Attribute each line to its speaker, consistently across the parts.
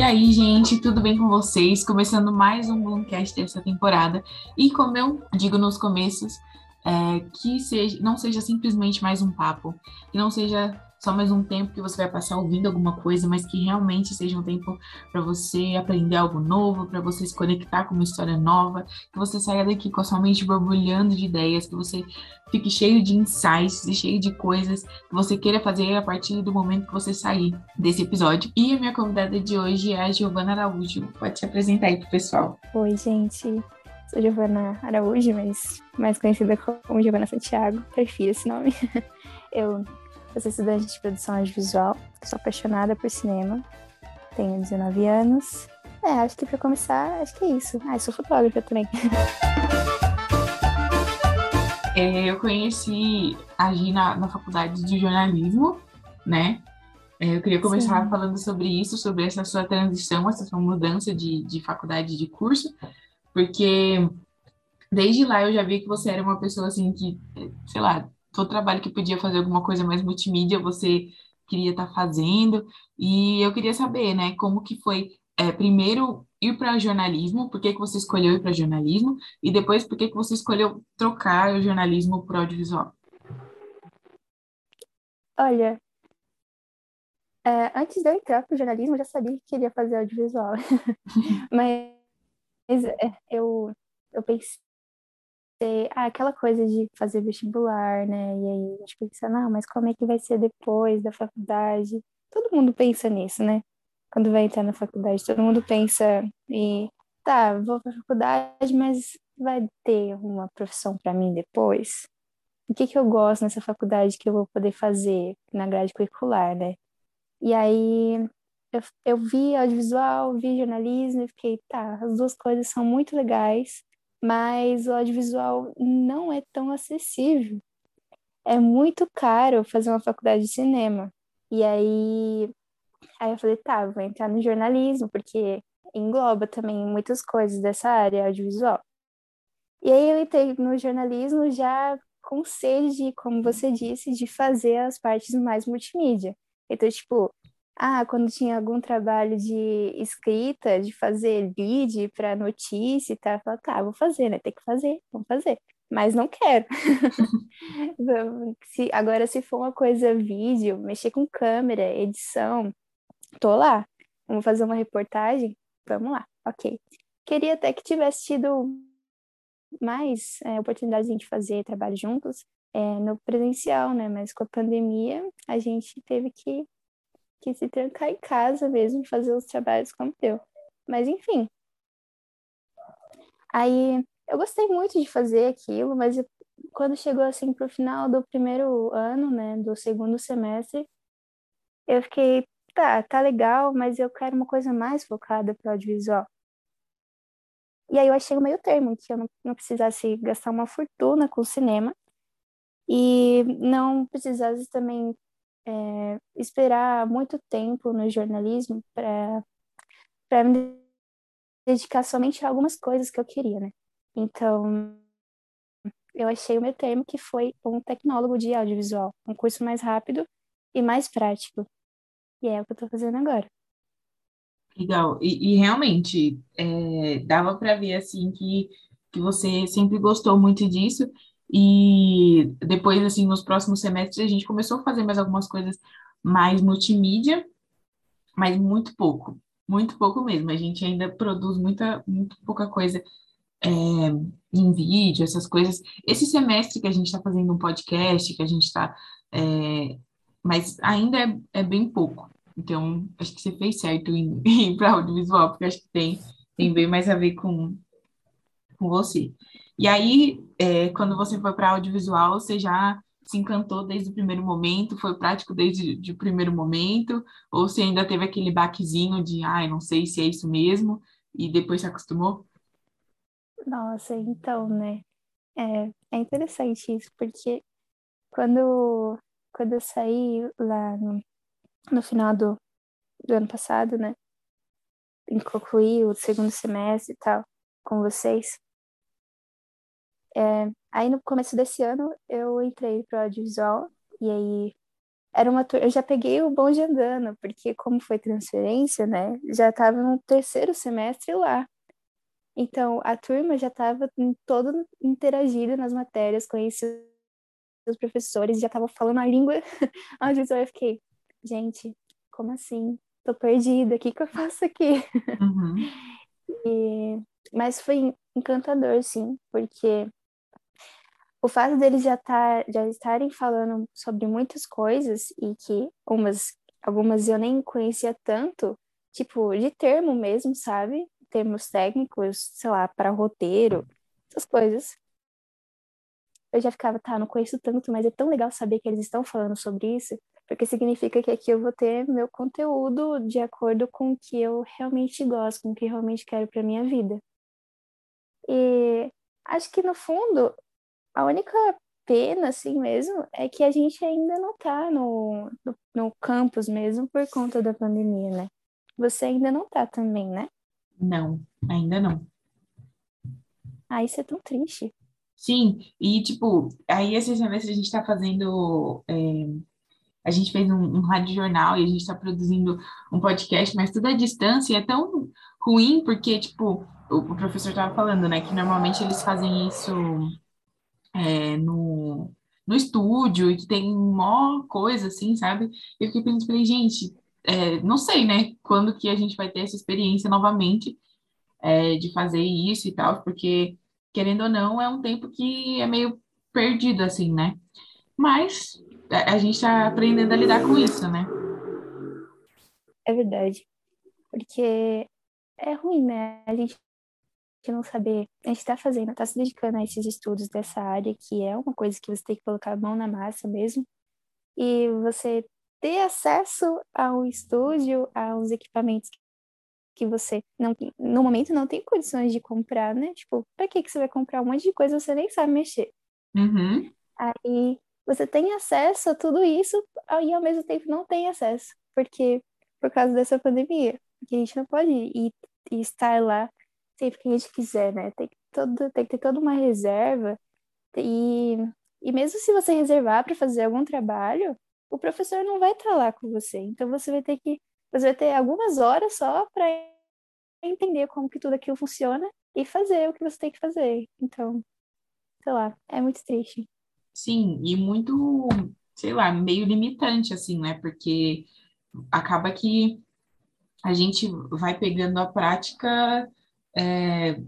Speaker 1: E aí, gente, tudo bem com vocês? Começando mais um Bloomcast dessa temporada. E como eu digo nos começos, é, que seja, não seja simplesmente mais um papo, que não seja só mais um tempo que você vai passar ouvindo alguma coisa, mas que realmente seja um tempo para você aprender algo novo, para você se conectar com uma história nova, que você saia daqui com a sua mente borbulhando de ideias, que você fique cheio de insights e cheio de coisas que você queira fazer a partir do momento que você sair desse episódio. E a minha convidada de hoje é a Giovana Araújo. Pode se apresentar aí pro pessoal.
Speaker 2: Oi, gente. Sou Giovana Araújo, mas mais conhecida como Giovana Santiago. Prefiro esse nome. Eu eu sou estudante de produção audiovisual, sou apaixonada por cinema, tenho 19 anos. É, acho que para começar, acho que é isso. Ah, eu sou fotógrafa também.
Speaker 1: É, eu conheci a Gi na, na faculdade de jornalismo, né? É, eu queria começar Sim. falando sobre isso, sobre essa sua transição, essa sua mudança de, de faculdade de curso, porque desde lá eu já vi que você era uma pessoa assim que, sei lá, todo trabalho que podia fazer alguma coisa mais multimídia, você queria estar tá fazendo. E eu queria saber, né, como que foi, é, primeiro, ir para jornalismo, por que, que você escolheu ir para jornalismo, e depois, por que, que você escolheu trocar o jornalismo o audiovisual?
Speaker 2: Olha, é, antes de eu entrar para o jornalismo, eu já sabia que queria fazer audiovisual. Mas é, eu, eu pensei ah, aquela coisa de fazer vestibular, né? E aí a gente pensa, não, mas como é que vai ser depois da faculdade? Todo mundo pensa nisso, né? Quando vai entrar na faculdade, todo mundo pensa e tá, vou para a faculdade, mas vai ter uma profissão para mim depois? O que que eu gosto nessa faculdade que eu vou poder fazer na grade curricular, né? E aí eu, eu vi audiovisual, vi jornalismo e fiquei, tá, as duas coisas são muito legais, mas o audiovisual não é tão acessível. É muito caro fazer uma faculdade de cinema. E aí, aí eu falei, tá, vou entrar no jornalismo, porque engloba também muitas coisas dessa área audiovisual. E aí eu entrei no jornalismo já com sede, como você disse, de fazer as partes mais multimídia. Então, tipo, ah, quando tinha algum trabalho de escrita, de fazer lead para notícia e tal, eu falava, tá, vou fazer, né? Tem que fazer, vamos fazer. Mas não quero. se, agora, se for uma coisa vídeo, mexer com câmera, edição, tô lá. Vamos fazer uma reportagem? Vamos lá, ok. Queria até que tivesse tido mais é, oportunidades de a gente fazer trabalho juntos é, no presencial, né? Mas com a pandemia, a gente teve que que se trancar em casa mesmo, fazer os trabalhos como deu. Mas enfim. Aí eu gostei muito de fazer aquilo, mas quando chegou assim pro final do primeiro ano, né, do segundo semestre, eu fiquei, tá, tá legal, mas eu quero uma coisa mais focada para audiovisual. E aí eu achei o meio termo, que eu não, não precisasse gastar uma fortuna com cinema e não precisasse também é, esperar muito tempo no jornalismo para me dedicar somente a algumas coisas que eu queria, né? Então, eu achei o meu termo que foi um tecnólogo de audiovisual, um curso mais rápido e mais prático. E é o que eu estou fazendo agora.
Speaker 1: Legal. E, e realmente, é, dava para ver, assim, que, que você sempre gostou muito disso. E depois, assim, nos próximos semestres, a gente começou a fazer mais algumas coisas mais multimídia, mas muito pouco, muito pouco mesmo. A gente ainda produz muita, muito pouca coisa é, em vídeo, essas coisas. Esse semestre que a gente está fazendo um podcast, que a gente está. É, mas ainda é, é, bem pouco. Então, acho que você fez certo em, em ir para audiovisual, porque acho que tem, tem bem mais a ver com, com você. E aí, é, quando você foi para audiovisual, você já se encantou desde o primeiro momento, foi prático desde o primeiro momento, ou você ainda teve aquele baquezinho de, ai, ah, não sei se é isso mesmo, e depois se acostumou?
Speaker 2: Nossa, então, né? É, é interessante isso, porque quando, quando eu saí lá no, no final do, do ano passado, né? Concluí o segundo semestre e tal com vocês, é, aí no começo desse ano eu entrei para o audiovisual e aí era uma eu já peguei o bonde andando, porque como foi transferência, né, já estava no terceiro semestre lá. Então, a turma já estava toda interagida nas matérias, conhecia os professores, já estava falando a língua. Vezes eu fiquei, gente, como assim? Tô perdida, o que que eu faço aqui?
Speaker 1: Uhum.
Speaker 2: E... Mas foi encantador, sim, porque o fato deles já, tá, já estarem falando sobre muitas coisas e que umas, algumas eu nem conhecia tanto, tipo, de termo mesmo, sabe? Termos técnicos, sei lá, para roteiro, essas coisas. Eu já ficava, tá, não conheço tanto, mas é tão legal saber que eles estão falando sobre isso, porque significa que aqui eu vou ter meu conteúdo de acordo com o que eu realmente gosto, com o que eu realmente quero para minha vida. E acho que no fundo a única pena, assim mesmo, é que a gente ainda não tá no, no, no campus mesmo por conta da pandemia, né? Você ainda não tá também, né?
Speaker 1: Não, ainda não.
Speaker 2: Ah, isso é tão triste.
Speaker 1: Sim, e tipo, aí esse semestre a gente tá fazendo. é, a gente fez um, um rádio jornal e a gente tá produzindo um podcast, mas tudo à distância é tão ruim porque, tipo, o, o professor tava falando, né, que normalmente eles fazem isso é, no, no estúdio e que tem mó coisa assim, sabe? Eu fiquei pensando, falei, gente, é, não sei, né, quando que a gente vai ter essa experiência novamente é, de fazer isso e tal, porque, querendo ou não, é um tempo que é meio perdido, assim, né? Mas a a gente está aprendendo a lidar com isso, né?
Speaker 2: É verdade. Porque é ruim, né? A gente não saber. A gente está fazendo, está se dedicando a esses estudos dessa área, que é uma coisa que você tem que colocar a mão na massa mesmo. E você ter acesso ao estúdio, aos equipamentos que você não, no momento não tem condições de comprar, né? Tipo, para que que você vai comprar um monte de coisa que você nem sabe mexer?
Speaker 1: Uhum.
Speaker 2: Aí você tem acesso a tudo isso e ao mesmo tempo não tem acesso, porque por causa dessa pandemia, que a gente não pode ir, ir estar lá sempre que a gente quiser, né? Tem que, todo, tem que ter toda uma reserva e, e mesmo se você reservar para fazer algum trabalho, o professor não vai estar lá com você, então você vai ter que você vai ter algumas horas só para entender como que tudo aquilo funciona e fazer o que você tem que fazer. Então, sei lá, é muito triste.
Speaker 1: Sim, e muito, sei lá, meio limitante, assim, né? Porque acaba que a gente vai pegando a prática, é,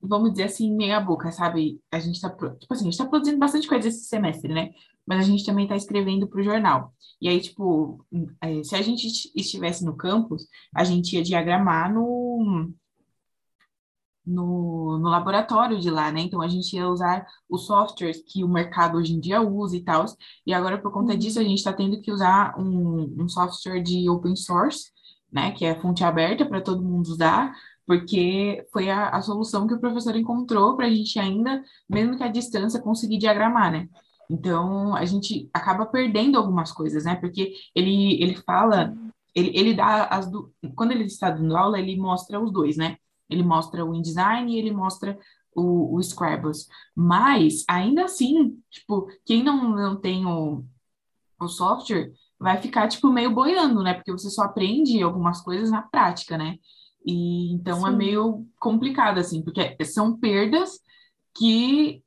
Speaker 1: vamos dizer assim, meia boca, sabe? A gente tá, pro- tipo assim, tá produzindo bastante coisa esse semestre, né? Mas a gente também tá escrevendo para o jornal. E aí, tipo, é, se a gente estivesse no campus, a gente ia diagramar no, no, no laboratório de lá, né? Então a gente ia usar os softwares que o mercado hoje em dia usa e tal. E agora, por conta disso, a gente está tendo que usar um, um software de open source, né? Que é fonte aberta para todo mundo usar, porque foi a, a solução que o professor encontrou para a gente ainda, mesmo que à distância, conseguir diagramar, né? Então a gente acaba perdendo algumas coisas, né? Porque ele, ele fala, ele, ele dá as du... quando ele está dando aula, ele mostra os dois, né? Ele mostra o InDesign e ele mostra o, o. Mas, ainda assim, tipo, quem não, não tem o, o software vai ficar, tipo, meio boiando, né? Porque você só aprende algumas coisas na prática, né? E então é
Speaker 2: Sim.
Speaker 1: meio complicado, assim, porque são perdas que,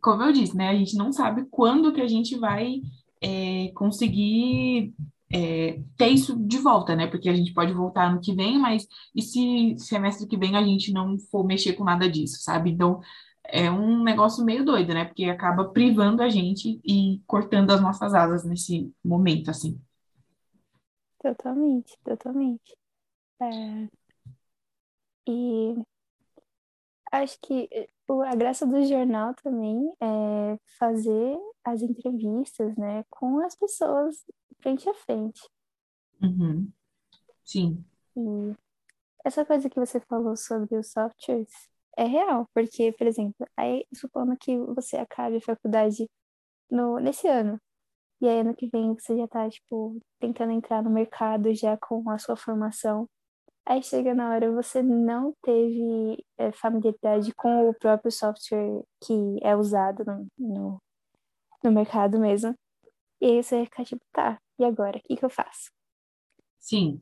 Speaker 1: como eu disse, né? A gente não sabe quando que a gente vai é, conseguir é, ter isso de volta, né? Porque a gente pode voltar ano que vem, mas e se semestre que vem a gente não for mexer com nada disso, sabe? Então é um negócio meio doido, né? Porque acaba privando a gente e cortando as nossas asas nesse momento, assim.
Speaker 2: Totalmente, totalmente. É, e acho que eh, a graça do jornal também é fazer as entrevistas, né, com as pessoas frente a frente.
Speaker 1: Uhum. Sim.
Speaker 2: E essa coisa que você falou sobre os softwares é real, porque, por exemplo, aí supondo que você acabe a faculdade no, nesse ano, e aí ano que vem você já tá, tipo, tentando entrar no mercado já com a sua formação. Aí chega na hora você não teve é, familiaridade com o próprio software que é usado no, no, no mercado mesmo. E aí você vai ficar tipo, tá, e agora? O que, que eu faço?
Speaker 1: Sim.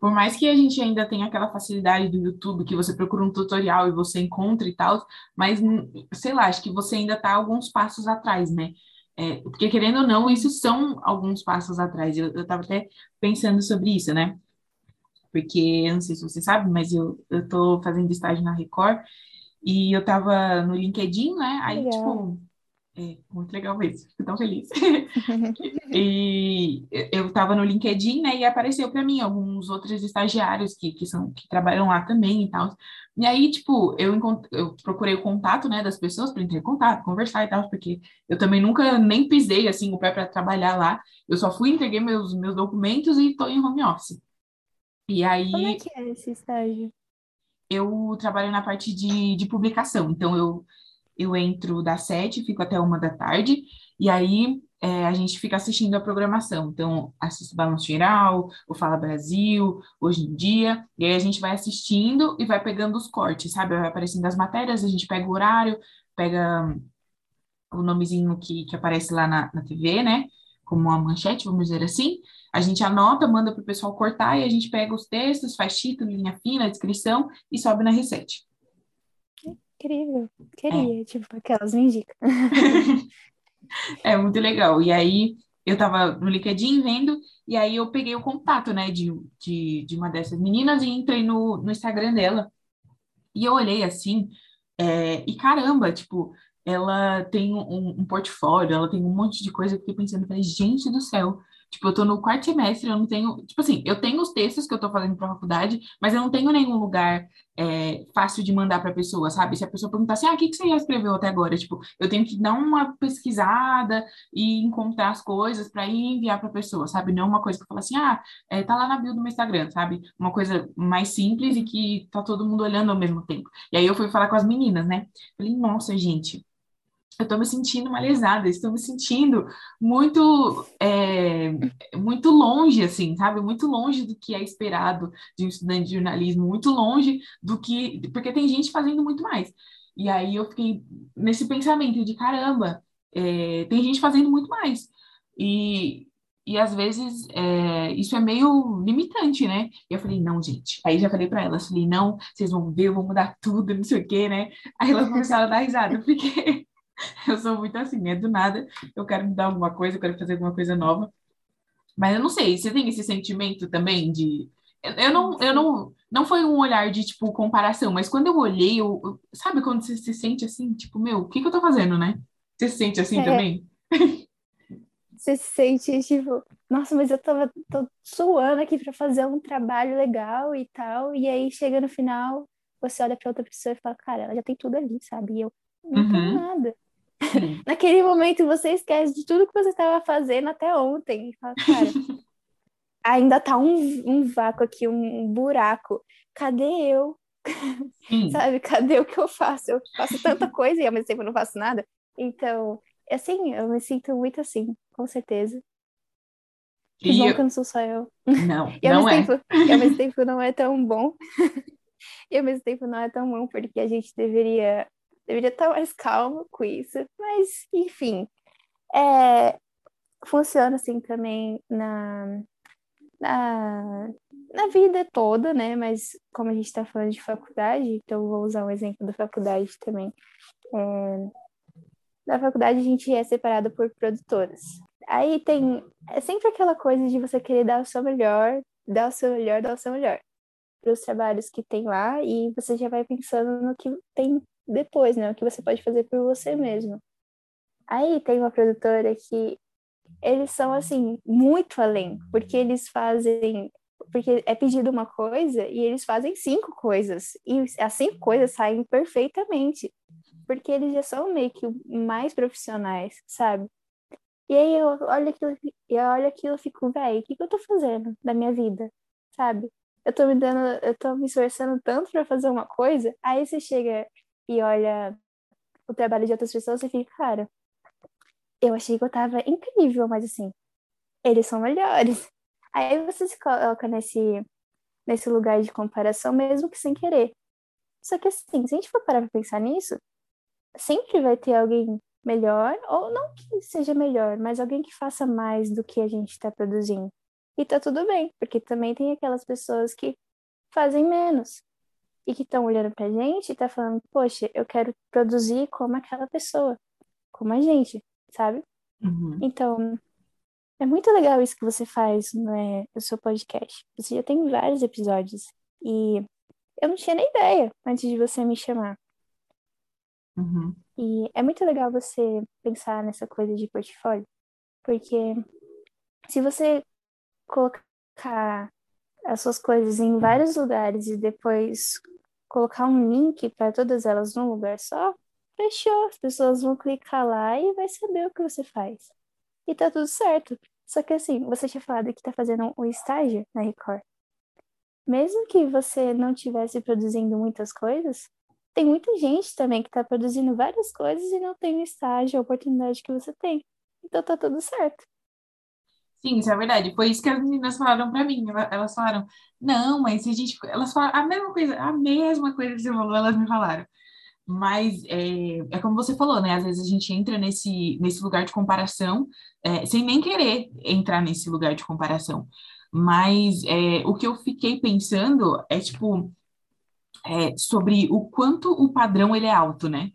Speaker 1: Por mais que a gente ainda tenha aquela facilidade do YouTube, que você procura um tutorial e você encontra e tal, mas, sei lá, acho que você ainda está alguns passos atrás, né? É, porque, querendo ou não, isso são alguns passos atrás. Eu, eu tava até pensando sobre isso, né? Porque, eu não sei se você sabe, mas eu, eu tô fazendo estágio na Record e eu tava no LinkedIn, né? Aí,
Speaker 2: Legal.
Speaker 1: tipo, é muito legal mesmo, fico tão feliz. e eu estava no LinkedIn, né, e apareceu para mim alguns outros estagiários que, que, são, que trabalham lá também e tal. E aí, tipo, eu, eu procurei o contato, né, das pessoas para entrar em contato, conversar e tal, porque eu também nunca nem pisei, assim, o pé para trabalhar lá. Eu só fui, entreguei meus, meus documentos e estou em home office. E aí...
Speaker 2: Como é que é esse estágio?
Speaker 1: Eu trabalho na parte de, de publicação, então eu eu entro das sete, fico até uma da tarde, e aí é, a gente fica assistindo a programação. Então, assisto Balanço Geral, o Fala Brasil, Hoje em Dia, e aí a gente vai assistindo e vai pegando os cortes, sabe? Vai aparecendo as matérias, a gente pega o horário, pega o nomezinho que, que aparece lá na, na TV, né? Como uma manchete, vamos dizer assim. A gente anota, manda para o pessoal cortar e a gente pega os textos, faz título, linha fina, descrição e sobe na Reset.
Speaker 2: Incrível. Queria, é. tipo, aquelas me indicam.
Speaker 1: é muito legal. E aí eu tava no LinkedIn vendo, e aí eu peguei o contato, né, de, de, de uma dessas meninas e entrei no, no Instagram dela. E eu olhei assim, é, e caramba, tipo, ela tem um, um, portfólio, ela tem um monte de coisa. Eu fiquei pensando, falei, gente do céu, Tipo, eu tô no quarto semestre, eu não tenho. Tipo assim, eu tenho os textos que eu tô fazendo pra faculdade, mas eu não tenho nenhum lugar é, fácil de mandar pra pessoa, sabe? Se a pessoa perguntar assim, ah, o que, que você já escreveu até agora? Tipo, eu tenho que dar uma pesquisada e encontrar as coisas para ir enviar pra pessoa, sabe? Não uma coisa que eu falo assim, ah, é, tá lá na bio do meu Instagram, sabe? Uma coisa mais simples e que tá todo mundo olhando ao mesmo tempo. E aí eu fui falar com as meninas, né? Falei, nossa, gente eu estou me sentindo uma estou me sentindo muito, é, muito longe, assim, sabe? Muito longe do que é esperado de um estudante de jornalismo, muito longe do que. Porque tem gente fazendo muito mais. E aí eu fiquei nesse pensamento de caramba, é, tem gente fazendo muito mais. E, e às vezes é, isso é meio limitante, né? E eu falei, não, gente. Aí já falei para elas, falei, não, vocês vão ver, eu vou mudar tudo, não sei o quê, né? Aí elas começaram a dar risada, porque Eu sou muito assim, é do nada, eu quero mudar alguma coisa, eu quero fazer alguma coisa nova. Mas eu não sei, você tem esse sentimento também de. Eu não, eu não, não foi um olhar de, tipo, comparação, mas quando eu olhei, eu, eu... sabe quando você se sente assim, tipo, meu, o que, que eu tô fazendo, né? Você se sente assim é. também?
Speaker 2: Você se sente, tipo, nossa, mas eu tava tô suando aqui para fazer um trabalho legal e tal, e aí chega no final, você olha para outra pessoa e fala, cara, ela já tem tudo ali, sabe? E eu não uhum. tenho nada. Naquele momento você esquece de tudo que você estava fazendo até ontem. E fala, cara, ainda tá um, um vácuo aqui, um, buraco. Cadê eu? Sabe, cadê o que eu faço? Eu faço tanta coisa e ao mesmo tempo não faço nada. Então, assim, eu me sinto muito assim, com certeza. Que e bom eu... que não sou só eu.
Speaker 1: Não, e não
Speaker 2: é. Tempo, e ao mesmo tempo não é tão bom. e ao mesmo tempo não é tão bom, porque a gente deveria deveria estar mais calmo com isso, mas enfim, é, funciona assim também na, na, na vida toda, né? Mas como a gente está falando de faculdade, então vou usar um exemplo da faculdade também. É, na faculdade a gente é separado por produtoras. Aí tem é sempre aquela coisa de você querer dar o seu melhor, dar o seu melhor, dar o seu melhor para os trabalhos que tem lá e você já vai pensando no que tem depois, né? O que você pode fazer por você mesmo. Aí tem uma produtora que eles são assim muito além, porque eles fazem porque é pedido uma coisa e eles fazem cinco coisas e as cinco coisas saem perfeitamente, porque eles já são meio que mais profissionais, sabe? E aí eu olho aquilo, eu olho aquilo e fico, velho, o que, que eu tô fazendo da minha vida, sabe? Eu tô me dando, eu tô me esforçando tanto para fazer uma coisa, aí você chega e olha o trabalho de outras pessoas e fica, cara, eu achei que eu tava incrível, mas assim, eles são melhores. Aí você se coloca nesse, nesse lugar de comparação, mesmo que sem querer. Só que assim, se a gente for parar pra pensar nisso, sempre vai ter alguém melhor, ou não que seja melhor, mas alguém que faça mais do que a gente está produzindo. E tá tudo bem, porque também tem aquelas pessoas que fazem menos e que estão olhando pra gente e tá falando, poxa, eu quero produzir como aquela pessoa, como a gente, sabe?
Speaker 1: Uhum.
Speaker 2: Então, é muito legal isso que você faz né, no seu podcast. Você já tem vários episódios e eu não tinha nem ideia antes de você me chamar.
Speaker 1: Uhum.
Speaker 2: E é muito legal você pensar nessa coisa de portfólio, porque se você colocar as suas coisas em vários lugares e depois colocar um link para todas elas num lugar só, fechou. As pessoas vão clicar lá e vai saber o que você faz. E tá tudo certo. Só que assim, você tinha falado que tá fazendo um estágio na Record. Mesmo que você não tivesse produzindo muitas coisas, tem muita gente também que tá produzindo várias coisas e não tem o estágio, a oportunidade que você tem. Então tá tudo certo.
Speaker 1: Sim, isso é verdade. Foi isso que as meninas falaram para mim. Elas falaram, não, mas se a gente. Elas falaram a mesma coisa, a mesma coisa que você falou, elas me falaram. Mas é, é como você falou, né? Às vezes a gente entra nesse, nesse lugar de comparação é, sem nem querer entrar nesse lugar de comparação. Mas é, o que eu fiquei pensando é, tipo, é, sobre o quanto o padrão ele é alto, né?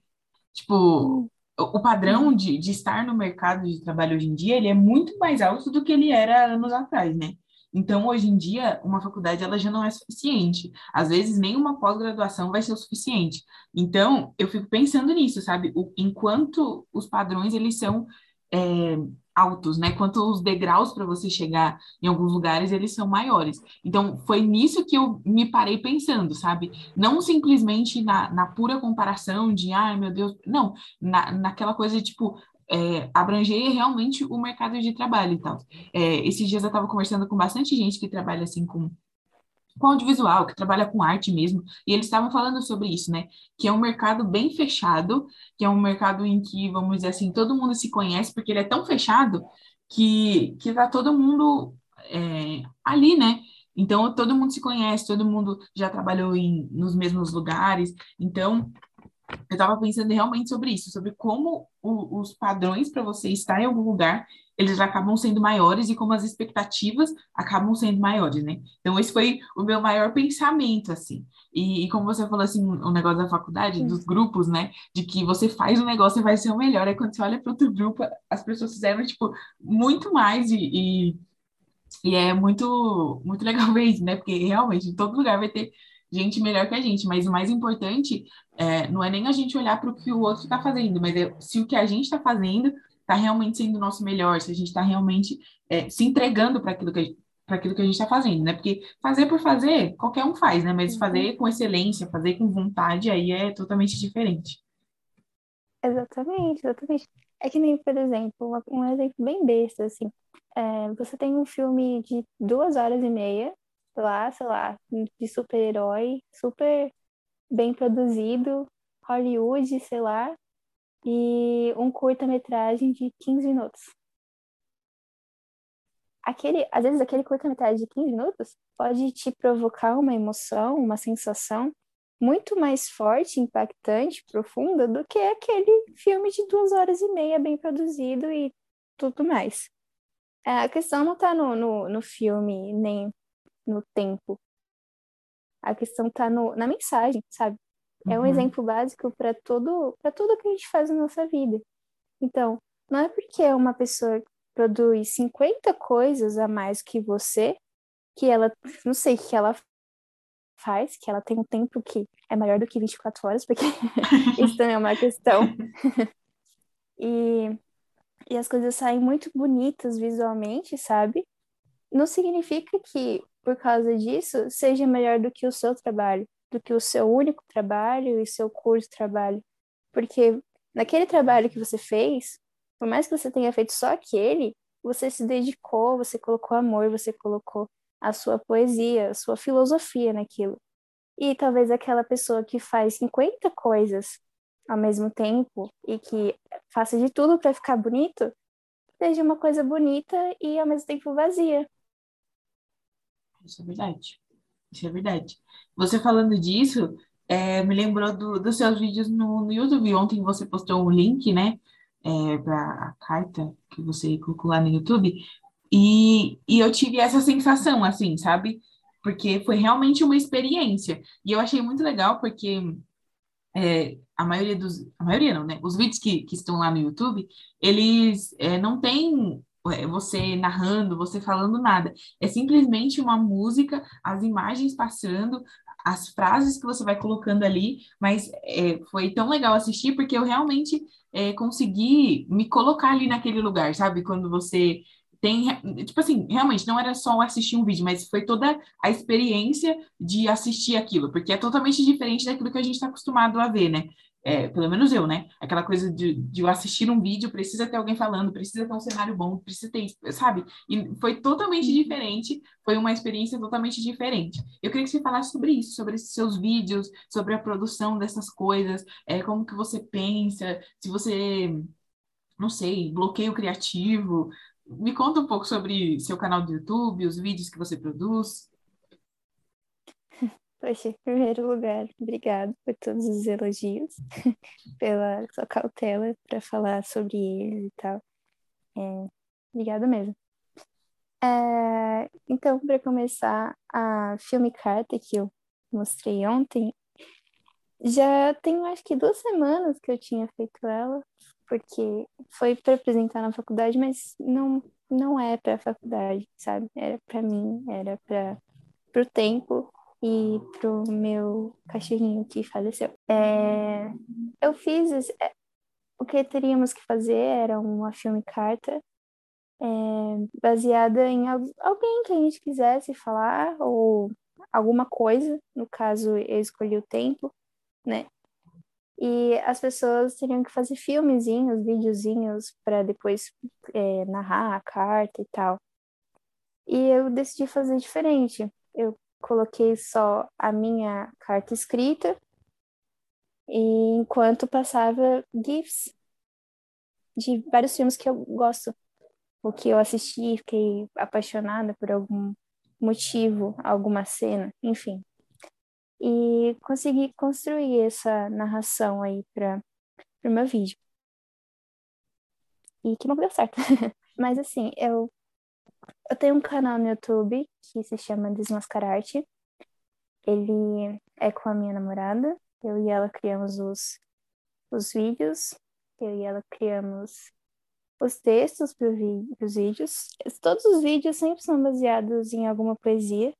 Speaker 1: Tipo, o padrão de, de estar no mercado de trabalho hoje em dia, ele é muito mais alto do que ele era anos atrás, né? Então, hoje em dia, uma faculdade ela já não é suficiente. Às vezes, nem uma pós-graduação vai ser o suficiente. Então, eu fico pensando nisso, sabe? O, enquanto os padrões, eles são é, altos, né? Quanto os degraus para você chegar em alguns lugares, eles são maiores. Então, foi nisso que eu me parei pensando, sabe? Não simplesmente na, na pura comparação de, ai, meu Deus, não, na, naquela coisa de, tipo, é, abranger realmente o mercado de trabalho e tal. É, esses dias eu estava conversando com bastante gente que trabalha, assim, com com audiovisual, que trabalha com arte mesmo, e eles estavam falando sobre isso, né? Que é um mercado bem fechado, que é um mercado em que, vamos dizer assim, todo mundo se conhece, porque ele é tão fechado que, que tá todo mundo é, ali, né? Então, todo mundo se conhece, todo mundo já trabalhou em, nos mesmos lugares. Então, eu estava pensando realmente sobre isso, sobre como o, os padrões para você estar em algum lugar, eles acabam sendo maiores e como as expectativas acabam sendo maiores, né? Então, esse foi o meu maior pensamento, assim. E, e como você falou, assim, o negócio da faculdade, Sim. dos grupos, né? De que você faz um negócio e vai ser o melhor. Aí, quando você olha para outro grupo, as pessoas fizeram, tipo, muito mais e, e, e é muito, muito legal ver isso, né? Porque, realmente, em todo lugar vai ter gente melhor que a gente, mas o mais importante é, não é nem a gente olhar para o que o outro está fazendo, mas é se o que a gente está fazendo está realmente sendo o nosso melhor, se a gente está realmente é, se entregando para aquilo que para aquilo que a gente está fazendo, né? Porque fazer por fazer, qualquer um faz, né? Mas uhum. fazer com excelência, fazer com vontade, aí é totalmente diferente.
Speaker 2: Exatamente, exatamente. É que nem, por exemplo, um exemplo bem besta, assim. É, você tem um filme de duas horas e meia, lá, sei lá, de super-herói, super bem produzido, Hollywood, sei lá, e um curta-metragem de 15 minutos. Aquele, às vezes aquele curta-metragem de 15 minutos pode te provocar uma emoção, uma sensação muito mais forte, impactante, profunda do que aquele filme de duas horas e meia bem produzido e tudo mais. É, a questão não está no, no, no filme, nem no tempo. A questão está na mensagem, sabe? É um uhum. exemplo básico para todo para tudo que a gente faz na nossa vida. Então, não é porque uma pessoa produz 50 coisas a mais que você, que ela, não sei que ela faz, que ela tem um tempo que é maior do que 24 horas, porque isso também é uma questão. e, e as coisas saem muito bonitas visualmente, sabe? Não significa que por causa disso, seja melhor do que o seu trabalho, do que o seu único trabalho e seu curso de trabalho. Porque naquele trabalho que você fez, por mais que você tenha feito só aquele, você se dedicou, você colocou amor, você colocou a sua poesia, a sua filosofia naquilo. E talvez aquela pessoa que faz 50 coisas ao mesmo tempo e que faça de tudo para ficar bonito, seja uma coisa bonita e ao mesmo tempo vazia,
Speaker 1: isso é verdade. Isso é verdade. Você falando disso, é, me lembrou do, dos seus vídeos no, no YouTube. Ontem você postou um link, né? é, para a carta que você colocou lá no YouTube, e, e eu tive essa sensação, assim, sabe? Porque foi realmente uma experiência. E eu achei muito legal, porque é, a maioria dos. A maioria não, né? Os vídeos que, que estão lá no YouTube, eles é, não têm você narrando, você falando nada. É simplesmente uma música, as imagens passando, as frases que você vai colocando ali, mas é, foi tão legal assistir porque eu realmente é, consegui me colocar ali naquele lugar, sabe? Quando você tem, tipo assim, realmente não era só assistir um vídeo, mas foi toda a experiência de assistir aquilo, porque é totalmente diferente daquilo que a gente está acostumado a ver, né? É, pelo menos eu, né? Aquela coisa de, de eu assistir um vídeo, precisa ter alguém falando, precisa ter um cenário bom, precisa ter, sabe? E foi totalmente diferente, foi uma experiência totalmente diferente. Eu queria que você falasse sobre isso, sobre esses seus vídeos, sobre a produção dessas coisas, é, como que você pensa, se você, não sei, bloqueio criativo, me conta um pouco sobre seu canal do YouTube, os vídeos que você produz.
Speaker 2: Poxa, em primeiro lugar, obrigado por todos os elogios, pela sua cautela para falar sobre eles e tal. É, obrigada mesmo. É, então, para começar, a filme carta que eu mostrei ontem, já tem acho que duas semanas que eu tinha feito ela porque foi para apresentar na faculdade, mas não não é para a faculdade, sabe? Era para mim, era para o tempo e pro meu cachorrinho que faleceu. É, eu fiz é, o que teríamos que fazer era uma filme carta é, baseada em alguém que a gente quisesse falar ou alguma coisa. No caso, eu escolhi o tempo, né? E as pessoas teriam que fazer filmezinhos, videozinhos para depois é, narrar a carta e tal. E eu decidi fazer diferente. Eu coloquei só a minha carta escrita e enquanto passava GIFs de vários filmes que eu gosto, o que eu assisti, fiquei apaixonada por algum motivo, alguma cena, enfim e consegui construir essa narração aí para o meu vídeo. E que não deu certo. Mas assim, eu, eu tenho um canal no YouTube que se chama Desmascararte. Ele é com a minha namorada. Eu e ela criamos os, os vídeos. Eu e ela criamos os textos para os vídeos. Todos os vídeos sempre são baseados em alguma poesia,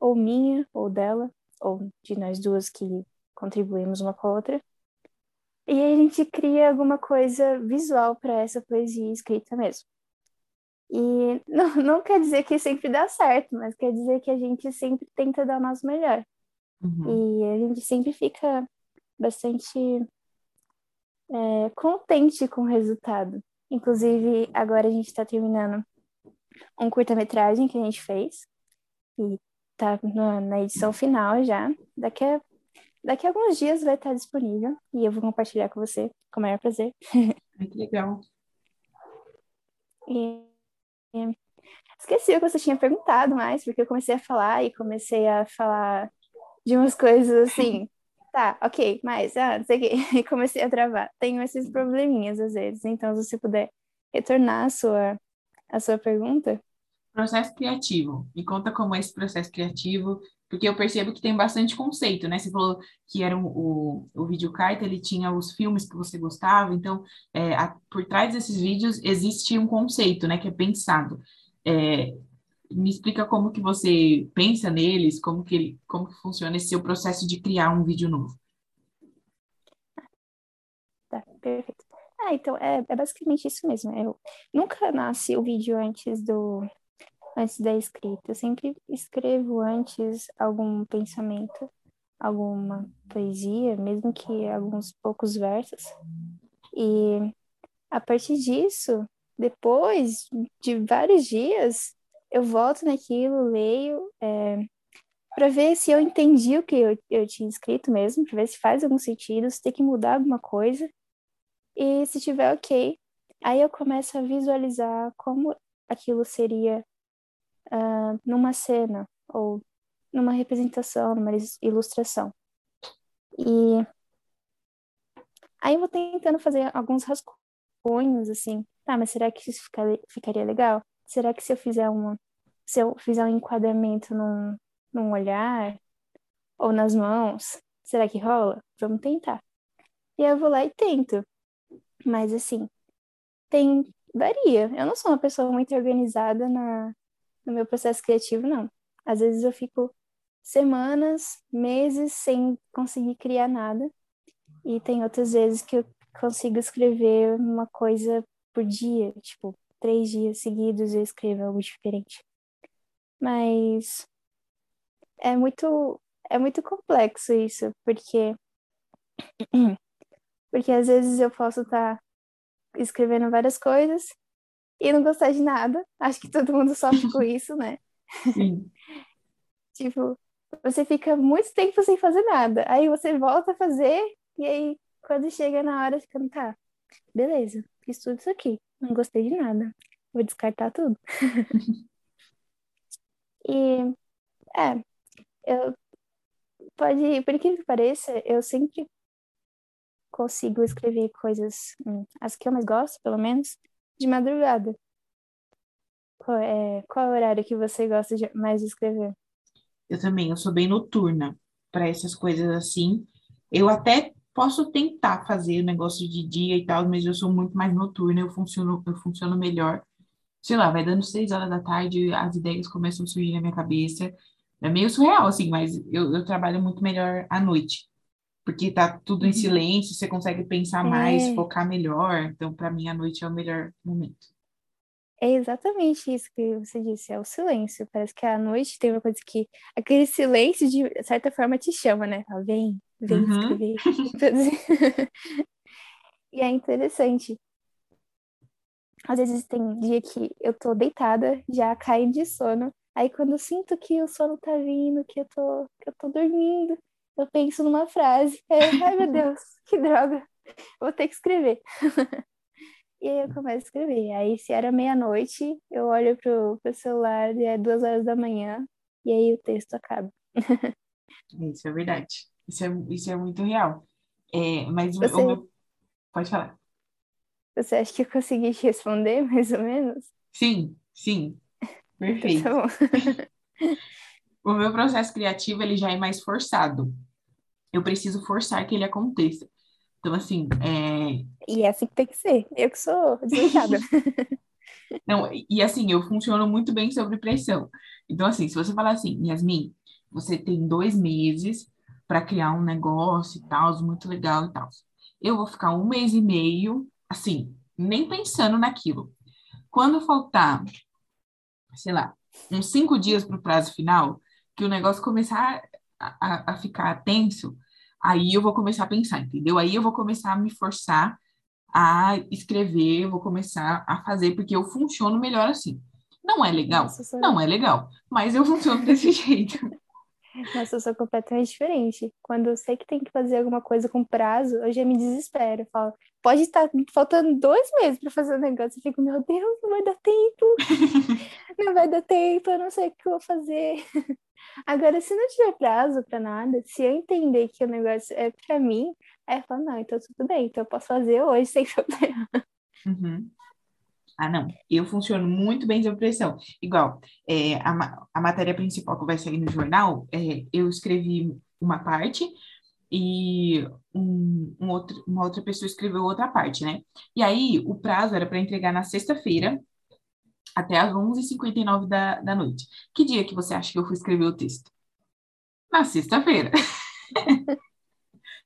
Speaker 2: ou minha, ou dela ou de nós duas que contribuímos uma com a outra. E aí a gente cria alguma coisa visual para essa poesia escrita mesmo. E não, não quer dizer que sempre dá certo, mas quer dizer que a gente sempre tenta dar o nosso melhor. Uhum. E a gente sempre fica bastante é, contente com o resultado. Inclusive, agora a gente está terminando um curta-metragem que a gente fez. E tá na, na edição final já. Daqui a, daqui a alguns dias vai estar disponível e eu vou compartilhar com você com o maior prazer.
Speaker 1: que legal.
Speaker 2: E, e, esqueci o que você tinha perguntado mais, porque eu comecei a falar e comecei a falar de umas coisas assim. tá, ok, mas, ah, não sei o quê. E comecei a travar. Tenho esses probleminhas às vezes. Então, se você puder retornar a sua, a sua pergunta.
Speaker 1: Processo criativo. Me conta como é esse processo criativo, porque eu percebo que tem bastante conceito, né? Você falou que era o, o, o videocarta, ele tinha os filmes que você gostava, então, é, a, por trás desses vídeos existe um conceito, né, que é pensado. É, me explica como que você pensa neles, como que, como que funciona esse seu processo de criar um vídeo novo.
Speaker 2: Tá, perfeito. Ah, então, é, é basicamente isso mesmo. Eu nunca nasce o vídeo antes do, antes da escrita. Eu sempre escrevo antes algum pensamento, alguma poesia, mesmo que alguns poucos versos. E a partir disso, depois de vários dias, eu volto naquilo, leio, é, para ver se eu entendi o que eu, eu tinha escrito mesmo, para ver se faz algum sentido, se tem que mudar alguma coisa. E se tiver ok, aí eu começo a visualizar como aquilo seria uh, numa cena ou numa representação, numa ilustração. E aí eu vou tentando fazer alguns rascunhos assim. Tá, mas será que isso ficaria legal? Será que se eu fizer uma, se eu fizer um enquadramento num, num olhar ou nas mãos, será que rola? Vamos tentar. E eu vou lá e tento. Mas assim, tem varia. Eu não sou uma pessoa muito organizada na, no meu processo criativo, não. Às vezes eu fico semanas, meses sem conseguir criar nada. E tem outras vezes que eu consigo escrever uma coisa por dia, tipo, três dias seguidos eu escrevo algo diferente. Mas é muito é muito complexo isso, porque porque às vezes eu posso estar tá escrevendo várias coisas e não gostar de nada. Acho que todo mundo sofre com isso, né?
Speaker 1: Sim.
Speaker 2: tipo, você fica muito tempo sem fazer nada. Aí você volta a fazer, e aí quando chega na hora, fica, tá, beleza, fiz tudo isso aqui. Não gostei de nada. Vou descartar tudo. e é, eu pode, por que pareça, eu sempre consigo escrever coisas, hum, as que eu mais gosto, pelo menos, de madrugada. Qual é, qual é o horário que você gosta de mais de escrever?
Speaker 1: Eu também, eu sou bem noturna para essas coisas assim. Eu até posso tentar fazer o negócio de dia e tal, mas eu sou muito mais noturna, eu funciono, eu funciono melhor. Sei lá, vai dando seis horas da tarde, as ideias começam a surgir na minha cabeça. É meio surreal, assim, mas eu, eu trabalho muito melhor à noite porque tá tudo em uhum. silêncio, você consegue pensar é. mais, focar melhor. Então, para mim, a noite é o melhor momento.
Speaker 2: É exatamente isso que você disse, é o silêncio. Parece que a noite tem uma coisa que. Aquele silêncio, de certa forma, te chama, né? Fala, vem, vem uhum. escrever. e é interessante. Às vezes tem dia que eu tô deitada, já caio de sono. Aí quando eu sinto que o sono tá vindo, que eu tô, que eu tô dormindo, eu penso numa frase. É, Ai, meu Deus, que droga. Vou ter que escrever. e aí eu começo a escrever. Aí, se era meia-noite, eu olho pro, pro celular e é duas horas da manhã. E aí o texto acaba.
Speaker 1: isso é verdade. Isso é, isso é muito real. É, mas Você... o meu... Pode falar.
Speaker 2: Você acha que eu consegui te responder, mais ou menos?
Speaker 1: Sim, sim. Perfeito. Então, tá bom. o meu processo criativo ele já é mais forçado eu preciso forçar que ele aconteça. Então, assim, é...
Speaker 2: E é assim que tem que ser. Eu que sou desleixada.
Speaker 1: Não, e assim, eu funciono muito bem sob pressão. Então, assim, se você falar assim, Yasmin, você tem dois meses para criar um negócio e tal, muito legal e tal. Eu vou ficar um mês e meio, assim, nem pensando naquilo. Quando faltar, sei lá, uns cinco dias para o prazo final, que o negócio começar a, a ficar tenso, aí eu vou começar a pensar, entendeu? Aí eu vou começar a me forçar a escrever, eu vou começar a fazer, porque eu funciono melhor assim. Não é legal? Nossa, não é legal, mas eu funciono desse jeito.
Speaker 2: Nossa, eu sou completamente diferente. Quando eu sei que tem que fazer alguma coisa com prazo, eu já me desespero. Eu falo, pode estar faltando dois meses para fazer o negócio. Eu fico, meu Deus, não vai dar tempo. não vai dar tempo, eu não sei o que eu vou fazer. Agora, se não tiver prazo para nada, se eu entender que o negócio é para mim, eu falo, não, então tudo bem, então eu posso fazer hoje sem problema.
Speaker 1: Uhum. Ah, não, eu funciono muito bem sob pressão. Igual, é, a, a matéria principal que vai sair no jornal, é, eu escrevi uma parte e um, um outro, uma outra pessoa escreveu outra parte, né? E aí, o prazo era para entregar na sexta-feira, até às 11h59 da, da noite. Que dia que você acha que eu fui escrever o texto? Na sexta-feira.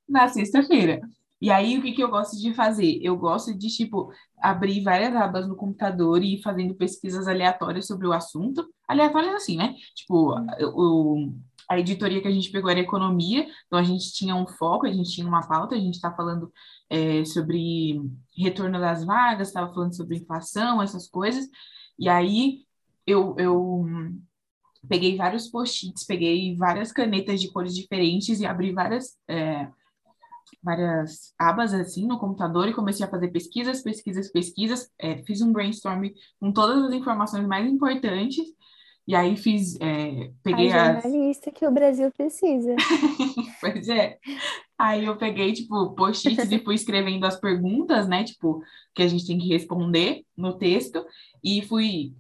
Speaker 1: na sexta-feira. E aí, o que, que eu gosto de fazer? Eu gosto de, tipo, abrir várias abas no computador e ir fazendo pesquisas aleatórias sobre o assunto. Aleatórias assim, né? Tipo, o, a editoria que a gente pegou era economia, então a gente tinha um foco, a gente tinha uma pauta, a gente está falando é, sobre retorno das vagas, estava falando sobre inflação, essas coisas. E aí eu, eu peguei vários post-its, peguei várias canetas de cores diferentes e abri várias, é, várias abas assim no computador e comecei a fazer pesquisas, pesquisas, pesquisas. É, fiz um brainstorm com todas as informações mais importantes. E aí fiz, é, peguei
Speaker 2: a jornalista as... que o Brasil precisa.
Speaker 1: pois é. Aí eu peguei, tipo, post-its e fui escrevendo as perguntas, né? Tipo, que a gente tem que responder no texto. E fui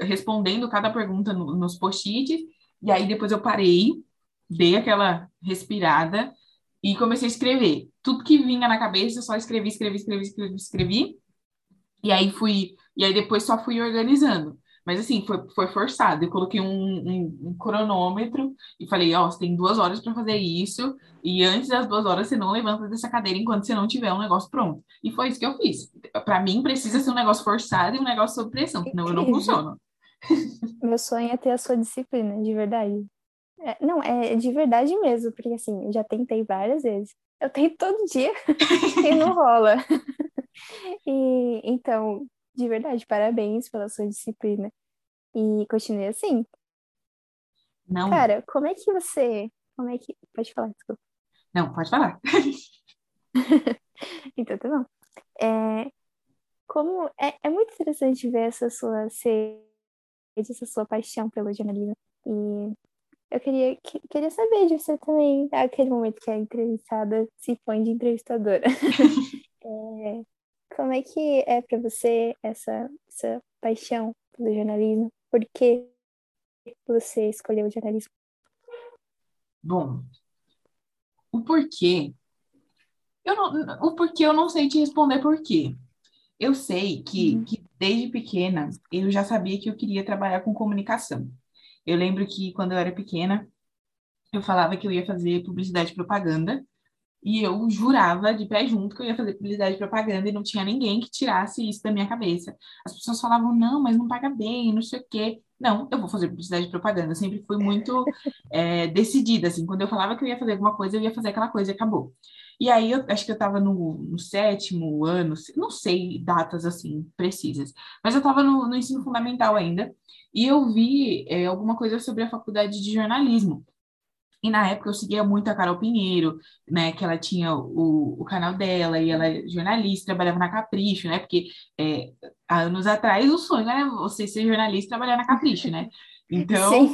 Speaker 1: respondendo cada pergunta no, nos post-its. E aí depois eu parei, dei aquela respirada e comecei a escrever. Tudo que vinha na cabeça, eu só escrevi, escrevi, escrevi, escrevi, escrevi. E aí fui, e aí depois só fui organizando. Mas assim, foi, foi forçado. Eu coloquei um, um, um cronômetro e falei, ó, oh, você tem duas horas para fazer isso, e antes das duas horas você não levanta dessa cadeira enquanto você não tiver um negócio pronto. E foi isso que eu fiz. Para mim, precisa ser um negócio forçado e um negócio sob pressão, senão eu não funciono.
Speaker 2: Meu sonho é ter a sua disciplina, de verdade. É, não, é de verdade mesmo, porque assim, eu já tentei várias vezes. Eu tento todo dia e não rola. e então, de verdade, parabéns pela sua disciplina. E continue assim.
Speaker 1: Não.
Speaker 2: Cara, como é que você. Como é que. Pode falar, desculpa.
Speaker 1: Não, pode falar.
Speaker 2: então tá bom. É, como é, é muito interessante ver essa sua sede, essa sua paixão pelo jornalismo. E eu queria, que, queria saber de você também, aquele momento que a entrevistada se põe de entrevistadora. é, como é que é para você essa, essa paixão pelo jornalismo? Por que você escolheu o jornalismo?
Speaker 1: Bom, o porquê. Eu não, o porquê eu não sei te responder por quê. Eu sei que, uhum. que desde pequena eu já sabia que eu queria trabalhar com comunicação. Eu lembro que quando eu era pequena, eu falava que eu ia fazer publicidade e propaganda, e eu jurava de pé junto que eu ia fazer publicidade e propaganda e não tinha ninguém que tirasse isso da minha cabeça. As pessoas falavam, não, mas não paga bem, não sei o quê. Não, eu vou fazer publicidade e propaganda. Eu sempre fui muito é, decidida, assim. Quando eu falava que eu ia fazer alguma coisa, eu ia fazer aquela coisa e acabou. E aí, eu acho que eu estava no, no, sétimo ano, não sei datas, assim, precisas, mas eu estava no, no, ensino fundamental ainda, e eu vi é, alguma coisa sobre a faculdade de jornalismo. E na época eu seguia muito a Carol Pinheiro, né? Que ela tinha o, o canal dela e ela é jornalista, trabalhava na Capricho, né? Porque é, há anos atrás o sonho era você ser jornalista e trabalhar na Capricho, né? Então.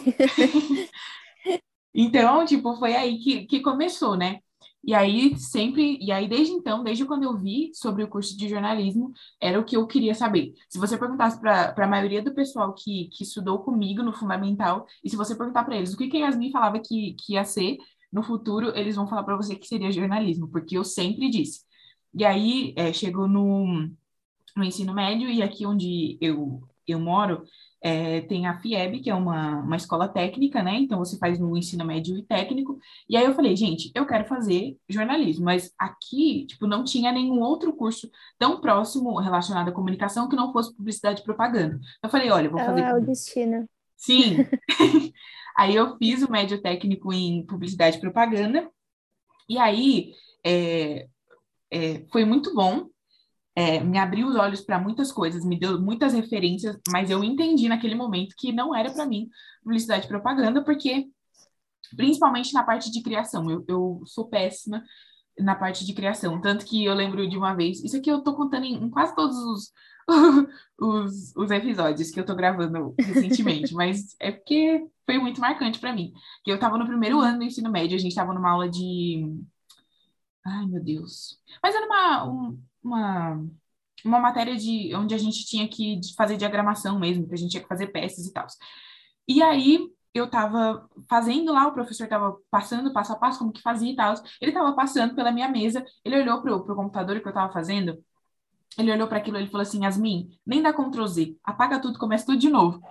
Speaker 1: então, tipo, foi aí que, que começou, né? E aí sempre, e aí desde então, desde quando eu vi sobre o curso de jornalismo, era o que eu queria saber. Se você perguntasse para a maioria do pessoal que, que estudou comigo no fundamental, e se você perguntar para eles o que, que a Yasmin falava que, que ia ser no futuro, eles vão falar para você que seria jornalismo, porque eu sempre disse. E aí é, chegou no, no ensino médio, e aqui onde eu, eu moro, é, tem a FIEB, que é uma, uma escola técnica, né? Então você faz no ensino médio e técnico. E aí eu falei, gente, eu quero fazer jornalismo, mas aqui, tipo, não tinha nenhum outro curso tão próximo relacionado à comunicação que não fosse publicidade e propaganda. Eu falei, olha, vou fazer.
Speaker 2: É o destino.
Speaker 1: Sim. aí eu fiz o médio técnico em publicidade e propaganda. E aí é, é, foi muito bom, é, me abriu os olhos para muitas coisas, me deu muitas referências, mas eu entendi naquele momento que não era para mim publicidade e propaganda, porque, principalmente na parte de criação, eu, eu, sou péssima na parte de criação. Tanto que eu lembro de uma vez, isso aqui eu tô contando em, em quase todos os, os, os, episódios que eu tô gravando recentemente, mas é porque foi muito marcante para mim. Que eu tava no primeiro ano do ensino médio, a gente tava numa aula de. Ai, meu Deus. Mas era uma. Um, uma, uma matéria de onde a gente tinha que fazer diagramação mesmo, que a gente tinha que fazer peças e tal. E aí eu estava fazendo lá, o professor estava passando passo a passo como que fazia e tal. Ele estava passando pela minha mesa, ele olhou pro, pro computador que eu estava fazendo, ele olhou para aquilo e falou assim: Yasmin, nem dá Ctrl Z, apaga tudo, começa tudo de novo.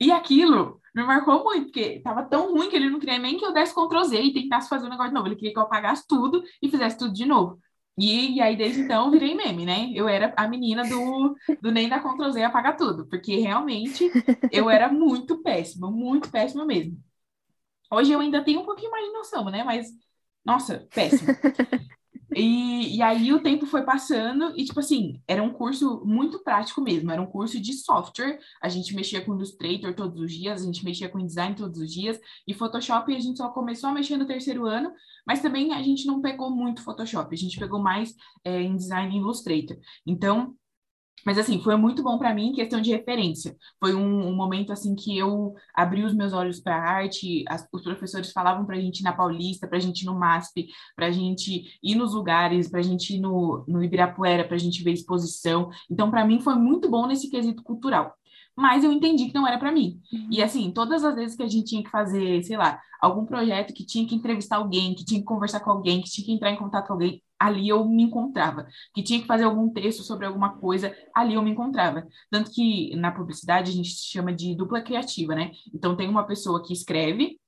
Speaker 1: E aquilo me marcou muito, porque tava tão ruim que ele não queria nem que eu desse Ctrl Z e tentasse fazer o negócio de novo. Ele queria que eu apagasse tudo e fizesse tudo de novo. E, e, aí, desde então, virei meme, né? Eu era a menina do, do nem da Ctrl Z apagar tudo, porque realmente eu era muito péssima, muito péssima mesmo. Hoje eu ainda tenho um pouquinho mais de noção, né? Mas, nossa, péssima. E, e aí o tempo foi passando e, tipo assim, era um curso muito prático mesmo, era um curso de software. A gente mexia com Illustrator todos os dias, a gente mexia com design todos os dias, e Photoshop a gente só começou a mexer no terceiro ano, mas também a gente não pegou muito Photoshop, a gente pegou mais é, em design e Illustrator. Então, Mas, assim, foi muito bom para mim em questão de referência. Foi um, um, momento, assim, que eu abri os meus olhos para a arte, as, os professores falavam para a gente ir na Paulista, para a gente ir no MASP, para a gente ir nos lugares, para a gente ir no, no Ibirapuera, para a gente ver exposição. Então, para mim, foi muito bom nesse quesito cultural mas eu entendi que não era para mim. Uhum. E assim, todas as vezes que a gente tinha que fazer, sei lá, algum projeto que tinha que entrevistar alguém, que tinha que conversar com alguém, que tinha que entrar em contato com alguém, ali eu me encontrava. Que tinha que fazer algum texto sobre alguma coisa, ali eu me encontrava. Tanto que na publicidade a gente chama de dupla criativa, né? Então tem uma pessoa que escreve,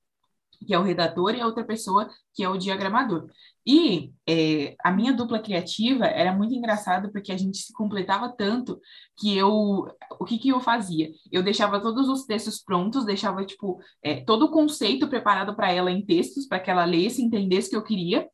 Speaker 1: que é o redator, e a outra pessoa que é o diagramador. E é, a minha dupla criativa era muito engraçado porque a gente se completava tanto que eu. O que, que eu fazia? Eu deixava todos os textos prontos, deixava, tipo, é, todo o conceito preparado para ela em textos, para que ela lesse, entendesse o que eu queria.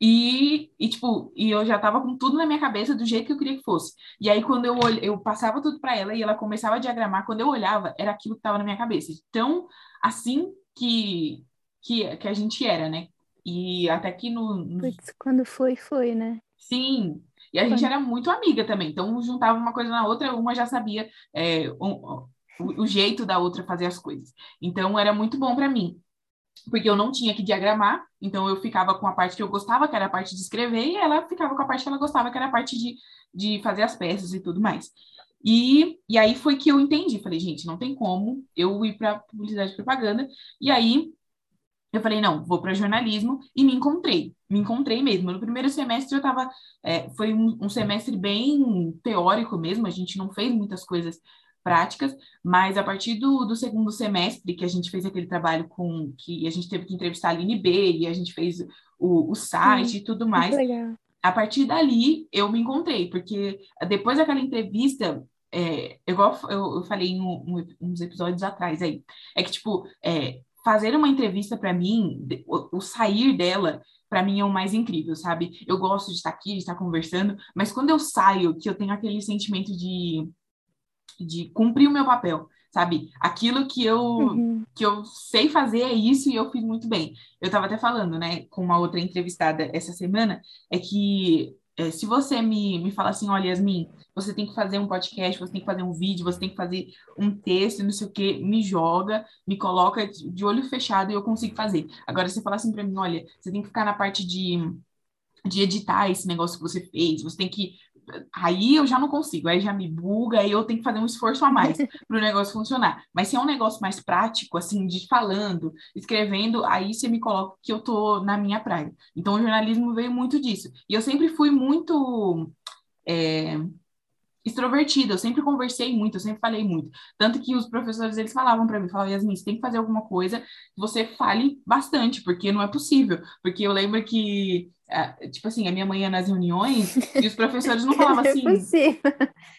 Speaker 1: E, e, tipo, e eu já tava com tudo na minha cabeça do jeito que eu queria que fosse. E aí, quando eu, eu passava tudo para ela e ela começava a diagramar, quando eu olhava, era aquilo que estava na minha cabeça. Então, assim que, que, que a gente era, né? E até que no. no...
Speaker 2: Putz, quando foi, foi, né?
Speaker 1: Sim. E a gente era muito amiga também. Então, juntava uma coisa na outra, uma já sabia é, um, o, o jeito da outra fazer as coisas. Então, era muito bom para mim porque eu não tinha que diagramar, então eu ficava com a parte que eu gostava, que era a parte de escrever, e ela ficava com a parte que ela gostava, que era a parte de, de fazer as peças e tudo mais. E, e aí foi que eu entendi, falei, gente, não tem como eu ir para publicidade e propaganda, e aí eu falei, não, vou para jornalismo e me encontrei, me encontrei mesmo. No primeiro semestre eu estava, é, foi um, um, semestre bem teórico mesmo, a gente não fez muitas coisas práticas, mas a partir do, do segundo semestre, que a gente fez aquele trabalho com, que a gente teve que entrevistar a Aline B, e a gente fez o, o site e tudo mais, a partir dali eu me encontrei, porque depois daquela entrevista, é, igual eu, eu falei em um, uns episódios atrás aí, é que, tipo, é, fazer uma entrevista para mim, o, o sair dela, para mim é o mais incrível, sabe? Eu gosto de estar aqui, de estar conversando, mas quando eu saio, que eu tenho aquele sentimento de, de cumprir o meu papel, sabe? Aquilo que eu, uhum. que eu sei fazer é isso e eu fiz muito bem. Eu estava até falando, né, com uma outra entrevistada essa semana, é que é, se você me, me fala assim, olha, Yasmin, você tem que fazer um podcast, você tem que fazer um vídeo, você tem que fazer um texto, não sei o quê, me joga, me coloca de olho fechado e eu consigo fazer. Agora, você fala assim para mim, olha, você tem que ficar na parte de, de editar esse negócio que você fez, você tem que aí eu já não consigo, aí já me buga, aí eu tenho que fazer um esforço a mais para o negócio funcionar. Mas se é um negócio mais prático, assim, de falando, escrevendo, aí você me coloca que eu tô na minha praia. Então o jornalismo veio muito disso. E eu sempre fui muito. É, extrovertida, eu sempre conversei muito, eu sempre falei muito. Tanto que os professores, eles falavam para mim, falavam, Yasmin, você tem que fazer alguma coisa que você fale bastante, porque não é possível. Porque eu lembro que tipo assim, a minha mãe ia nas reuniões e os professores não falavam é assim.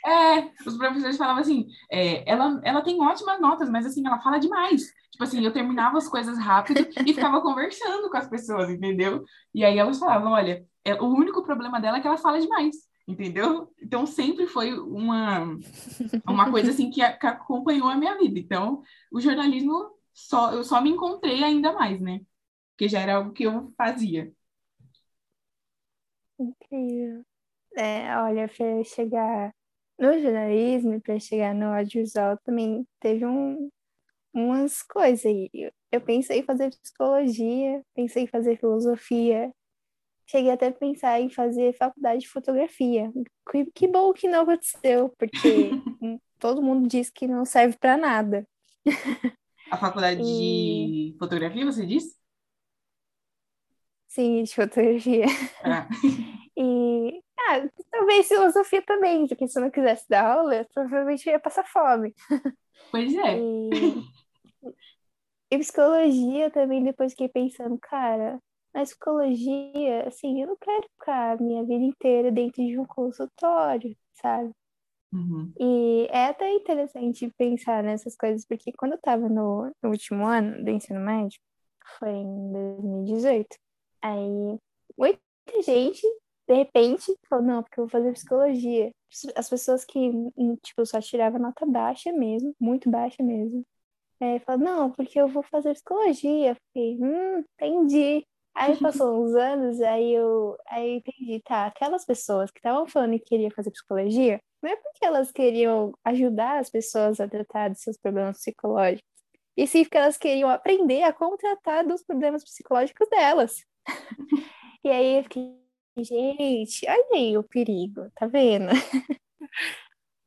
Speaker 1: É, é, os professores falavam assim, é, ela, ela tem ótimas notas, mas assim, ela fala demais. Tipo assim, eu terminava as coisas rápido e ficava conversando com as pessoas, entendeu? E aí elas falavam, olha, é, o único problema dela é que ela fala demais, entendeu? Então sempre foi uma, uma coisa assim que, que acompanhou a minha vida. Então, o jornalismo só eu só me encontrei ainda mais, né? Porque já era algo que eu fazia.
Speaker 2: Incrível. É, olha, para chegar no jornalismo, para chegar no audiovisual, também teve um, umas coisas aí. Eu pensei em fazer psicologia, pensei em fazer filosofia, cheguei até a pensar em fazer faculdade de fotografia. Que, que bom que não aconteceu, porque todo mundo diz que não serve para nada.
Speaker 1: A faculdade e... de fotografia, você disse?
Speaker 2: Sim, de fotografia. Ah. e ah, talvez filosofia também, porque se eu não quisesse dar aula, eu provavelmente ia passar fome.
Speaker 1: Pois é.
Speaker 2: E, e psicologia também, depois fiquei pensando, cara, na psicologia, assim, eu não quero ficar a minha vida inteira dentro de um consultório, sabe?
Speaker 1: Uhum.
Speaker 2: E é até interessante pensar nessas coisas, porque quando eu estava no, no último ano do ensino médio, foi em 2018, Aí, muita gente, de repente, falou, não, porque eu vou fazer psicologia. As pessoas que, hum, tipo, só tiravam nota baixa mesmo, muito baixa mesmo. É, falou, não, porque eu vou fazer psicologia. Fiquei, hum, entendi. Aí passou uns anos, aí eu, aí entendi, tá, aquelas pessoas que estavam falando que queria fazer psicologia, não é porque elas queriam ajudar as pessoas a tratar de seus problemas psicológicos, e sim porque elas queriam aprender a como tratar dos problemas psicológicos delas. E aí eu fiquei, gente, olha aí o perigo, tá vendo?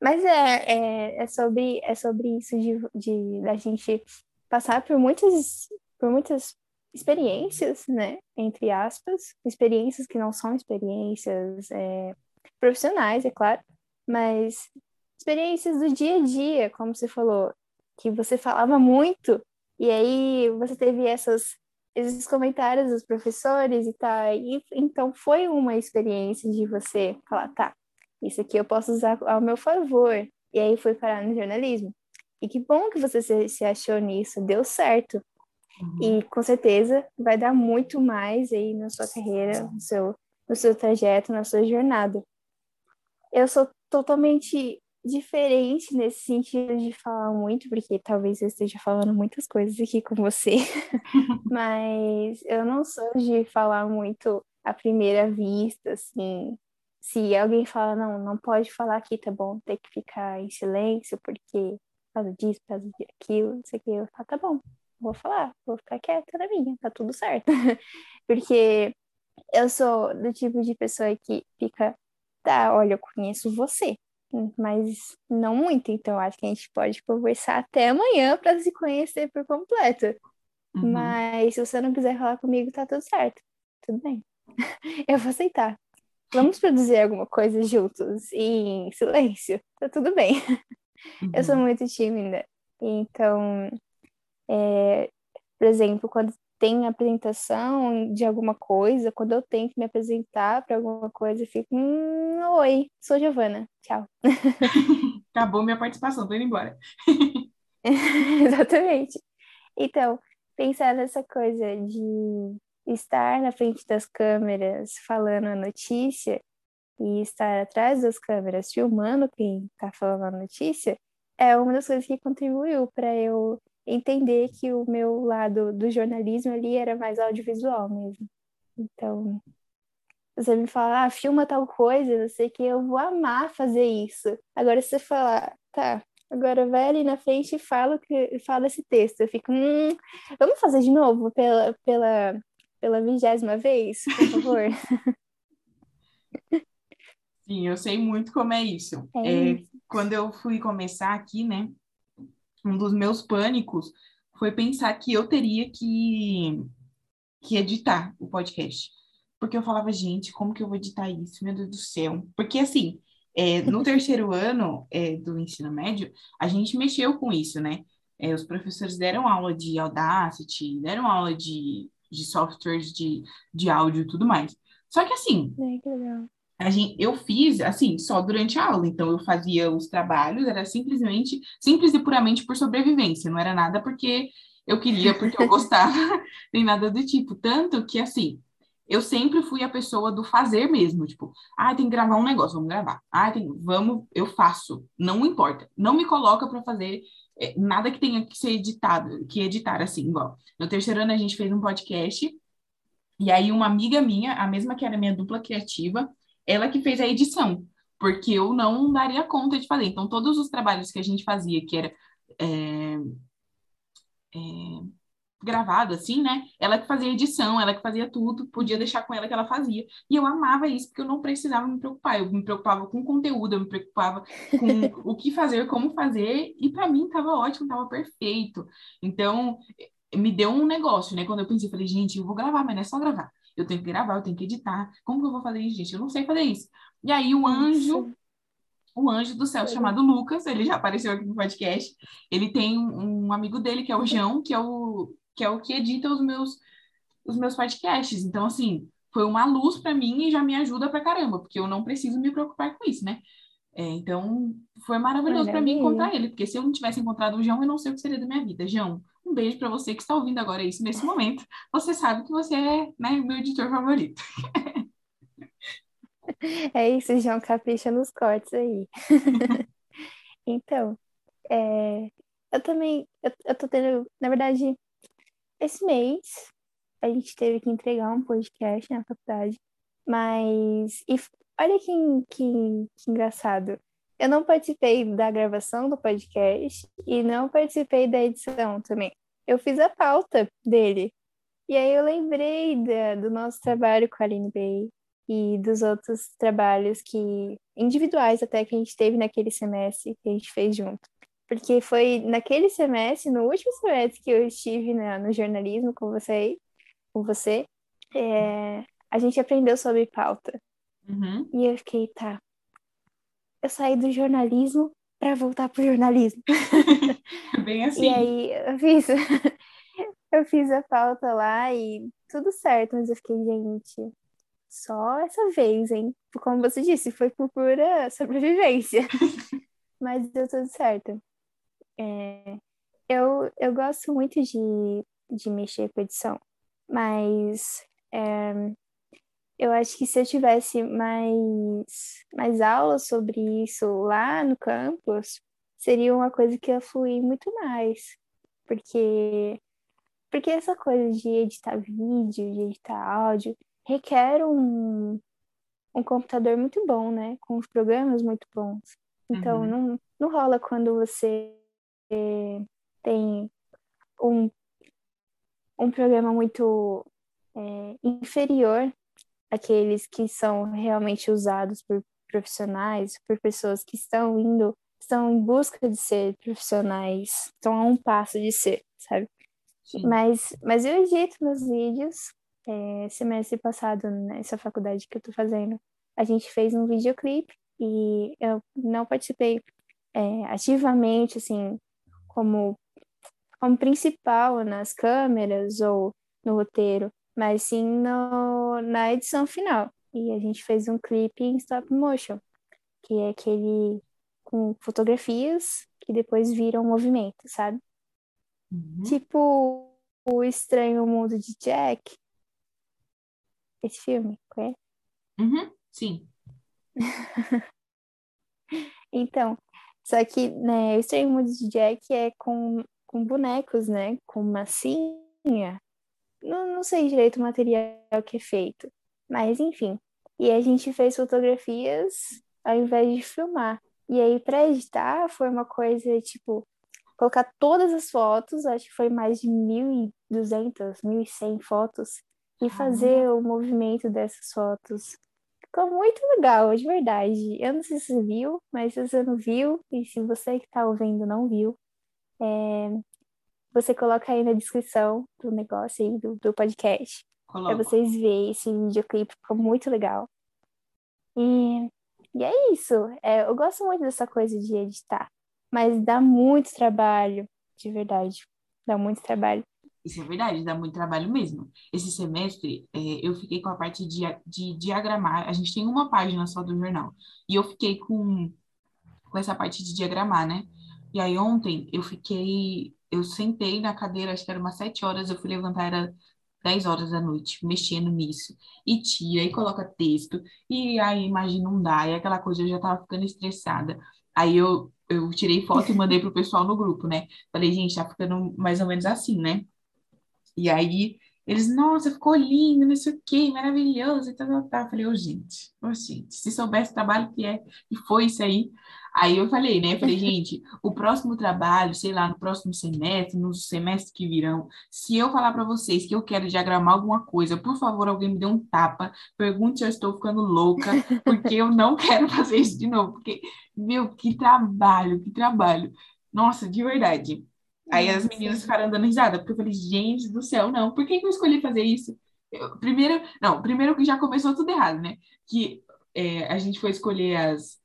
Speaker 2: Mas é, é, é, sobre, é sobre isso de, de da gente passar por muitas, por muitas experiências, né? Entre aspas, experiências que não são experiências é, profissionais, é claro, mas experiências do dia a dia, como você falou, que você falava muito, e aí você teve essas, esses comentários dos professores e tal, e, então foi uma experiência de você falar, tá, isso aqui eu posso usar ao meu favor, e aí foi parar no jornalismo. E que bom que você se, se achou nisso, deu certo. Uhum. E com certeza vai dar muito mais aí na sua carreira, no seu, no seu trajeto, na sua jornada. Eu sou totalmente diferente nesse sentido de falar muito, porque talvez eu esteja falando muitas coisas aqui com você, mas eu não sou de falar muito à primeira vista, assim. Se alguém fala, não, não pode falar aqui, tá bom, tem que ficar em silêncio, porque por causa disso, por causa daquilo, não sei o que, eu falo, tá bom, vou falar, vou ficar quieta na minha, tá tudo certo. porque eu sou do tipo de pessoa que fica, tá, olha, eu conheço você, mas não muito, então acho que a gente pode conversar até amanhã para se conhecer por completo. Uhum. Mas se você não quiser falar comigo, tá tudo certo. Tudo bem. Eu vou aceitar. Vamos produzir alguma coisa juntos em silêncio. Tá tudo bem. Uhum. Eu sou uhum. muito tímida. Então, é, por exemplo, quando tem apresentação de alguma coisa, quando eu tenho que me apresentar para alguma coisa, eu fico, hum, oi, sou Giovana, tchau.
Speaker 1: Acabou minha participação, tô indo embora.
Speaker 2: Exatamente. Então, pensar nessa coisa de estar na frente das câmeras falando a notícia e estar atrás das câmeras filmando quem está falando a notícia é uma das coisas que contribuiu para eu entender que o meu lado do jornalismo ali era mais audiovisual mesmo. Então, você me fala, ah, filma tal coisa, eu sei que eu vou amar fazer isso. Agora, se você falar, tá, agora vai ali na frente e fala, que, fala esse texto. Eu fico, hum, vamos fazer de novo pela, pela, pela vigésima vez, por favor?
Speaker 1: Sim, eu sei muito como é isso. É, é quando eu fui começar aqui, né, um dos meus pânicos foi pensar que eu teria que, que editar o podcast. Porque eu falava, gente, como que eu vou editar isso? Meu Deus do céu. Porque, assim, é, no terceiro ano é, do ensino médio, a gente mexeu com isso, né? É, os professores deram aula de Audacity, deram aula de, de softwares de, de áudio e tudo mais. Só que, assim, a gente, eu fiz assim só durante a aula, então eu fazia os trabalhos, era simplesmente, simples e puramente por sobrevivência, não era nada porque eu queria, porque eu gostava, nem nada do tipo. Tanto que assim, eu sempre fui a pessoa do fazer mesmo, tipo, ah, tem que gravar um negócio, vamos gravar. Ah, tem, vamos, eu faço, não importa. Não me coloca para fazer é, nada que tenha que ser editado, que editar assim, igual. No terceiro ano a gente fez um podcast e aí uma amiga minha, a mesma que era minha dupla criativa, ela que fez a edição, porque eu não daria conta de fazer. Então, todos os trabalhos que a gente fazia, que era é, é, gravado assim, né? Ela que fazia edição, ela que fazia tudo, podia deixar com ela que ela fazia. E eu amava isso, porque eu não precisava me preocupar. Eu me preocupava com o conteúdo, eu me preocupava com o que fazer, como fazer, e para mim estava ótimo, estava perfeito. Então, me deu um negócio, né? Quando eu pensei, falei, gente, eu vou gravar, mas não é só gravar eu tenho que gravar, eu tenho que editar. Como que eu vou fazer isso, gente? Eu não sei fazer isso. E aí o anjo, o anjo do céu chamado Lucas, ele já apareceu aqui no podcast. Ele tem um, um amigo dele que é o João, que é o que é o que edita os meus os meus podcasts. Então assim, foi uma luz para mim e já me ajuda pra caramba, porque eu não preciso me preocupar com isso, né? É, então, foi maravilhoso para mim encontrar ele, porque se eu não tivesse encontrado o João, eu não sei o que seria da minha vida. João, beijo para você que está ouvindo agora isso nesse momento. Você sabe que você é né, meu editor favorito.
Speaker 2: É isso, João, capricha nos cortes aí. então, é, eu também, eu, eu tô tendo, na verdade, esse mês a gente teve que entregar um podcast na faculdade, mas e olha que, que, que engraçado. eu não participei da gravação do podcast e não participei da edição também. Eu fiz a pauta dele. E aí eu lembrei da, do nosso trabalho com a Aline Bay e dos outros trabalhos que individuais até que a gente teve naquele semestre que a gente fez junto. Porque foi naquele semestre, no último semestre que eu estive na, no jornalismo com você, com você é, a gente aprendeu sobre pauta.
Speaker 1: Uhum.
Speaker 2: E eu fiquei, tá. Eu saí do jornalismo para voltar pro jornalismo.
Speaker 1: Bem assim.
Speaker 2: E aí eu fiz, eu fiz a pauta lá e tudo certo, mas eu fiquei, gente, só essa vez, hein? Como você disse, foi por pura sobrevivência. mas deu tudo certo. É, eu, eu gosto muito de, de mexer com edição, mas é, eu acho que se eu tivesse mais, mais aulas sobre isso lá no campus, seria uma coisa que ia fluir muito mais. Porque, porque essa coisa de editar vídeo, de editar áudio, requer um, um computador muito bom, né? Com os programas muito bons. Então, uhum. não, não rola quando você tem um, um programa muito é, inferior àqueles que são realmente usados por profissionais, por pessoas que estão indo, estão em busca de ser profissionais, estão a um passo de ser, sabe? Mas, mas eu edito meus vídeos. É, semestre passado, nessa faculdade que eu tô fazendo, a gente fez um videoclipe e eu não participei é, ativamente, assim, como, como principal nas câmeras ou no roteiro, mas sim no, na edição final. E a gente fez um clipe em stop motion, que é aquele com fotografias que depois viram movimento, sabe?
Speaker 1: Uhum.
Speaker 2: Tipo o Estranho Mundo de Jack. Esse filme, conhece?
Speaker 1: Uhum, sim.
Speaker 2: então, só que, né, o Estranho Mundo de Jack é com, com bonecos, né? Com massinha. Não, não sei direito o material que é feito. Mas, enfim. E a gente fez fotografias ao invés de filmar. E aí, para editar, foi uma coisa, tipo, colocar todas as fotos, acho que foi mais de 1.200, 1.100 fotos, e fazer o movimento dessas fotos. Ficou muito legal, de verdade. Eu não sei se você viu, mas se você não viu, e se você que está ouvindo não viu, é... você coloca aí na descrição do negócio aí, do, do podcast. Para vocês verem esse videoclipe, ficou muito legal. E, e é isso. É, eu gosto muito dessa coisa de editar, mas dá muito trabalho, de verdade. Dá muito trabalho.
Speaker 1: Isso é verdade, dá muito trabalho mesmo. Esse semestre, é, eu fiquei com a parte de, de diagramar. A gente tem uma página só do jornal. E eu fiquei com, com essa parte de diagramar, né? E aí ontem eu fiquei, eu sentei na cadeira, acho que era umas sete horas, eu fui levantar, era 10 horas da noite, mexendo nisso. E tira, e coloca texto, e aí imagina não dá, e aquela coisa, eu já tava ficando estressada. Aí eu, eu tirei foto e mandei pro pessoal no grupo, né? Falei, gente, tá ficando mais ou menos assim, né? E aí eles, nossa, ficou lindo, não sei o quê, maravilhoso, e tal, tal, tal. Falei, ô, oh, gente, ô, oh, gente, se soubesse o trabalho que é, e foi isso aí. Aí eu falei, né? Eu falei, gente, o próximo trabalho, sei lá, no próximo semestre, nos semestres que virão, se eu falar para vocês que eu quero diagramar alguma coisa, por favor, alguém me dê um tapa, pergunte se eu estou ficando louca, porque eu não quero fazer isso de novo, porque, meu, que trabalho, que trabalho. Nossa, de verdade. Aí as meninas ficaram dando risada, porque eu falei, gente do céu, não, por que, que eu escolhi fazer isso? Eu, primeiro, não, primeiro que já começou tudo errado, né? Que é, a gente foi escolher as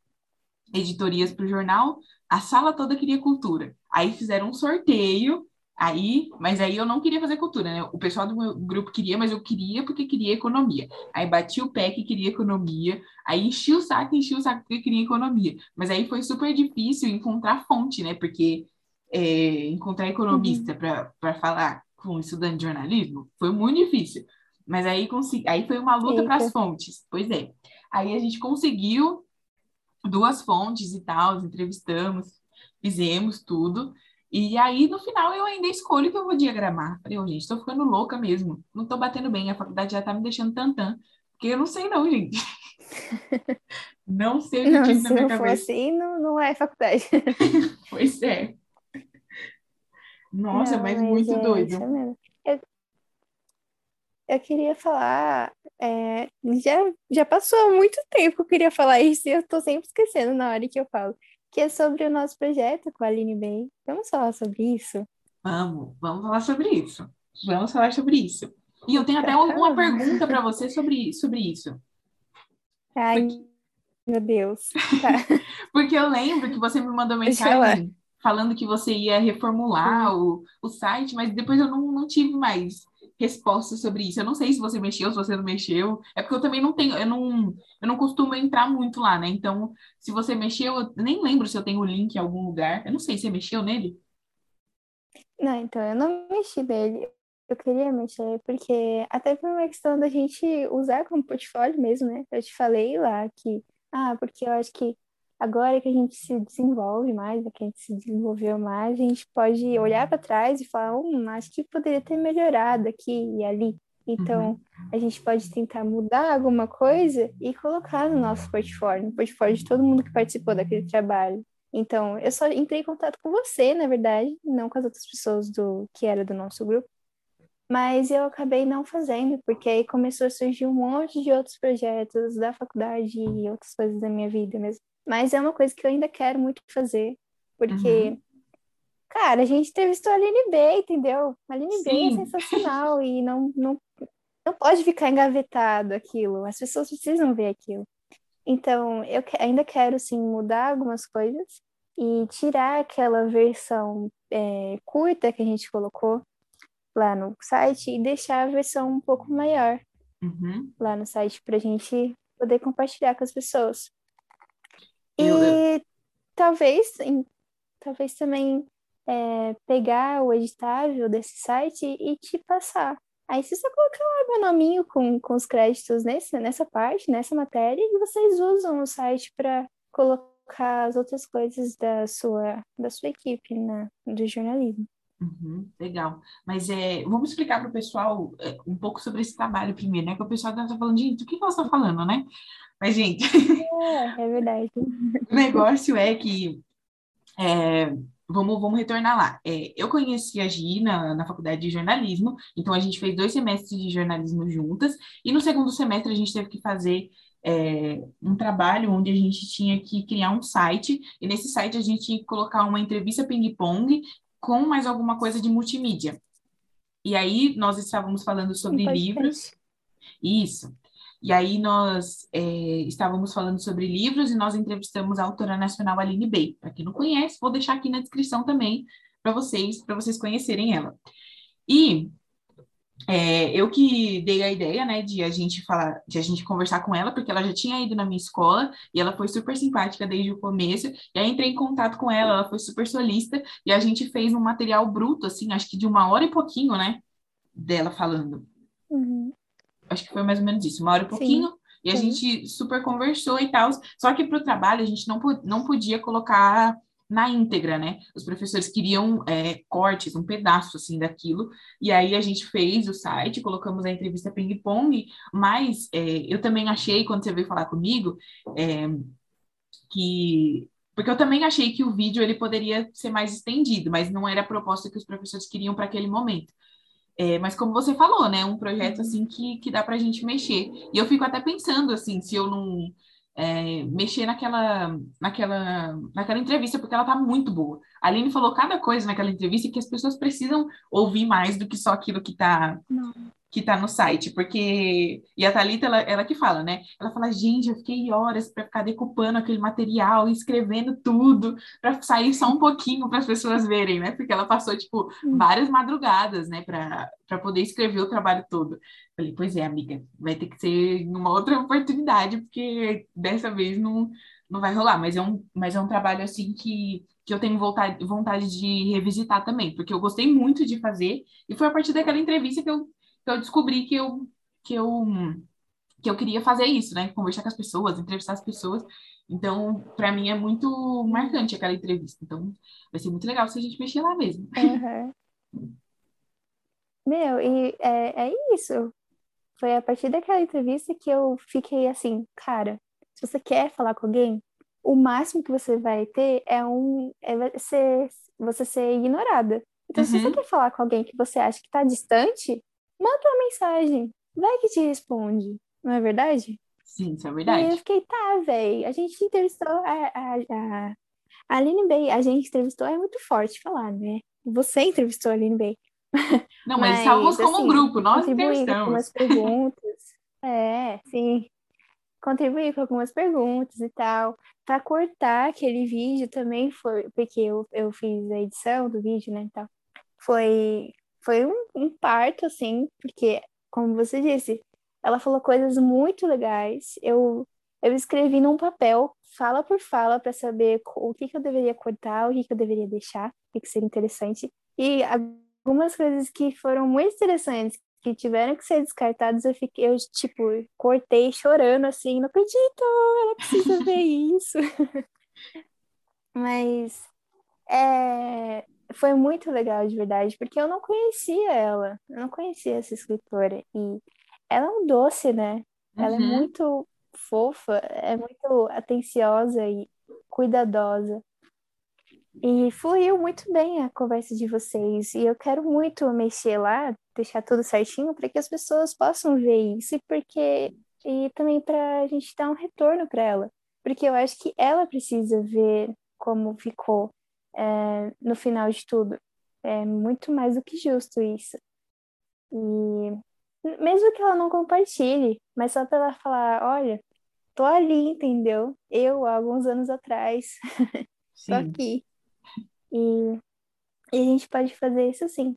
Speaker 1: editorias para o jornal, a sala toda queria cultura. Aí fizeram um sorteio, aí, mas aí eu não queria fazer cultura, né? O pessoal do meu grupo queria, mas eu queria porque queria economia. Aí bati o pé que queria economia, aí enchi o saco, enchi o saco porque queria economia. Mas aí foi super difícil encontrar fonte, né? Porque é, encontrar economista uhum. para falar com estudante de jornalismo foi muito difícil. Mas aí, consegui, aí foi uma luta para as fontes. Pois é. Aí a gente conseguiu duas fontes e tal, entrevistamos, fizemos tudo. E aí, no final, eu ainda escolho que eu vou diagramar. Falei, oh, gente, estou ficando louca mesmo. Não estou batendo bem, a faculdade já está me deixando tantã. Porque eu não sei não, gente. Não sei o que
Speaker 2: Não, se
Speaker 1: na minha
Speaker 2: não
Speaker 1: cabeça.
Speaker 2: for assim, não, não é faculdade.
Speaker 1: Pois é. Nossa,
Speaker 2: Não,
Speaker 1: mas
Speaker 2: mas
Speaker 1: muito
Speaker 2: é
Speaker 1: doido.
Speaker 2: isso mesmo. Eu, eu queria falar, é, já, já passou muito tempo que eu queria falar isso e eu tô sempre esquecendo na hora que eu falo, que é sobre o nosso projeto com a Aline Bay. Vamos falar sobre isso?
Speaker 1: Vamos, vamos falar sobre isso. Vamos falar sobre isso. E eu tenho até um- uma pergunta para você sobre, sobre isso.
Speaker 2: Ai,
Speaker 1: Porque,
Speaker 2: meu Deus. Tá.
Speaker 1: porque eu lembro que você me mandou mensagem falando que você ia reformular o, o site, mas depois eu não, não tive mais resposta sobre isso. Eu não sei se você mexeu, se você não mexeu. É porque eu também não tenho, eu não, eu não costumo entrar muito lá, né? Então, se você mexeu, eu nem lembro se eu tenho o link em algum lugar. Eu não sei, você mexeu nele?
Speaker 2: Não, então eu não mexi nele. Eu queria mexer porque até por uma questão da gente usar como portfólio mesmo, né? Eu te falei lá que, ah, porque eu acho que agora que a gente se desenvolve mais, né, que a gente se desenvolveu mais, a gente pode olhar para trás e falar, hum, acho que poderia ter melhorado aqui e ali. Então,
Speaker 1: Uhum.
Speaker 2: a gente pode tentar mudar alguma coisa e colocar no nosso portfólio, no portfólio de todo mundo que participou daquele trabalho. Então, eu só entrei em contato com você, na verdade, não com as outras pessoas do que era do nosso grupo. Mas eu acabei não fazendo, porque aí começou a surgir um monte de outros projetos da faculdade e outras coisas da minha vida mesmo. Mas é uma coisa que eu ainda quero muito fazer, porque,
Speaker 1: Uhum.
Speaker 2: cara, a gente entrevistou a Aline B, entendeu? A Aline B é sensacional e não, não, não pode ficar engavetado aquilo, as pessoas precisam ver aquilo. Então, eu que- ainda quero, sim, mudar algumas coisas e tirar aquela versão é, curta que a gente colocou lá no site e deixar a versão um pouco maior
Speaker 1: Uhum.
Speaker 2: lá no site para a gente poder compartilhar com as pessoas. E talvez, talvez também é, pegar o editável desse site e te passar. Aí você só colocar lá meu nominho com, com os créditos nesse, nessa parte, nessa matéria, e vocês usam o site para colocar as outras coisas da sua, da sua equipe, né, do jornalismo.
Speaker 1: Uhum, legal. Mas é, vamos explicar para o pessoal é, um pouco sobre esse trabalho primeiro, né? Que o pessoal estar falando, gente, o que que elas estão falando, né? Mas, gente,
Speaker 2: É, é verdade.
Speaker 1: o negócio é que É, vamos, vamos retornar lá. É, eu conheci a Gi na, na faculdade de jornalismo, então a gente fez dois semestres de jornalismo juntas, e no segundo semestre a gente teve que fazer é, um trabalho onde a gente tinha que criar um site, e nesse site a gente tinha que colocar uma entrevista ping-pong com mais alguma coisa de multimídia. E aí nós estávamos falando sobre livros. Isso. E aí nós é, estávamos falando sobre livros e nós entrevistamos a autora nacional Aline Bey. Para quem não conhece, vou deixar aqui na descrição também para vocês, para vocês conhecerem ela. E é, eu que dei a ideia, né, de a gente falar, de a gente conversar com ela, porque ela já tinha ido na minha escola e ela foi super simpática desde o começo. E aí entrei em contato com ela, ela foi super solista e a gente fez um material bruto, assim, acho que de uma hora e pouquinho, né, dela falando
Speaker 2: Uhum.
Speaker 1: Acho que foi mais ou menos isso, uma hora e
Speaker 2: Sim,
Speaker 1: pouquinho, e a
Speaker 2: sim.
Speaker 1: gente super conversou e tal. Só que para o trabalho a gente não, não podia colocar na íntegra, né? Os professores queriam é, cortes, um pedaço assim daquilo, e aí a gente fez o site, colocamos a entrevista ping-pong, mas é, eu também achei, quando você veio falar comigo, é, que. Porque eu também achei que o vídeo ele poderia ser mais estendido, mas não era a proposta que os professores queriam para aquele momento. É, mas como você falou, né? Um projeto assim que, que dá pra gente mexer. E eu fico até pensando assim, se eu não é, mexer naquela, naquela, naquela entrevista, porque ela tá muito boa. A Aline falou cada coisa naquela entrevista que as pessoas precisam ouvir mais do que só aquilo que tá,
Speaker 2: Não.
Speaker 1: Que tá no site, porque. E a Thalita, ela, ela que fala, né? Ela fala, gente, eu fiquei horas para ficar decupando aquele material, escrevendo tudo, para sair só um pouquinho para as pessoas verem, né? Porque ela passou, tipo,
Speaker 2: Hum.
Speaker 1: várias madrugadas, né, para poder escrever o trabalho todo. Falei, pois é, amiga, vai ter que ser numa outra oportunidade, porque dessa vez não, não vai rolar. Mas é um, mas é um trabalho, assim, que. Que eu tenho vontade, vontade de revisitar também, porque eu gostei muito de fazer, e foi a partir daquela entrevista que eu, eu descobri que eu, que eu, que eu queria fazer isso, né? Conversar com as pessoas, entrevistar as pessoas. Então, para mim é muito marcante aquela entrevista. Então, vai ser muito legal se a gente mexer lá mesmo.
Speaker 2: Aham. Meu, e é, é isso. Foi a partir daquela entrevista que eu fiquei assim, cara, se você quer falar com alguém, o máximo que você vai ter é um é ser, você ser ignorada. Então, uhum. se você uhum. quer falar com alguém que você acha que está distante, manda uma mensagem. Vai que te responde. Não é verdade?
Speaker 1: Sim, isso é verdade.
Speaker 2: E eu fiquei, tá, velho. A gente entrevistou a, a, a, a Aline Bay. A gente entrevistou, é muito forte falar, né? Você entrevistou a Aline Bay.
Speaker 1: Não, mas, mas estávamos como assim, um grupo, nós entrevistamos. Com
Speaker 2: algumas perguntas. é, sim. Contribuí com algumas perguntas e tal. Para cortar aquele vídeo também foi, porque eu, eu fiz a edição do vídeo, né, e tal. Foi, foi um, um parto, assim, porque, como você disse, ela falou coisas muito legais. Eu, eu escrevi num papel, fala por fala, para saber o que, que eu deveria cortar, o que, que eu deveria deixar, o que, que seria interessante. E algumas coisas que foram muito interessantes, que tiveram que ser descartadas, eu fiquei, eu, tipo, cortei chorando assim, não acredito, ela precisa ver isso. Mas é, foi muito legal de verdade, porque eu não conhecia ela, eu não conhecia essa escritora. E ela é um doce, né? Ela é uhum. muito fofa, é muito atenciosa e cuidadosa. E fluiu muito bem a conversa de vocês. E eu quero muito mexer lá, deixar tudo certinho para que as pessoas possam ver isso e porque e também para a gente dar um retorno para ela, porque eu acho que ela precisa ver como ficou é, no final de tudo. É muito mais do que justo isso. E mesmo que ela não compartilhe, mas só para ela falar, olha, tô ali, entendeu? Eu, há alguns anos atrás, tô aqui. E, e a gente pode fazer isso sim.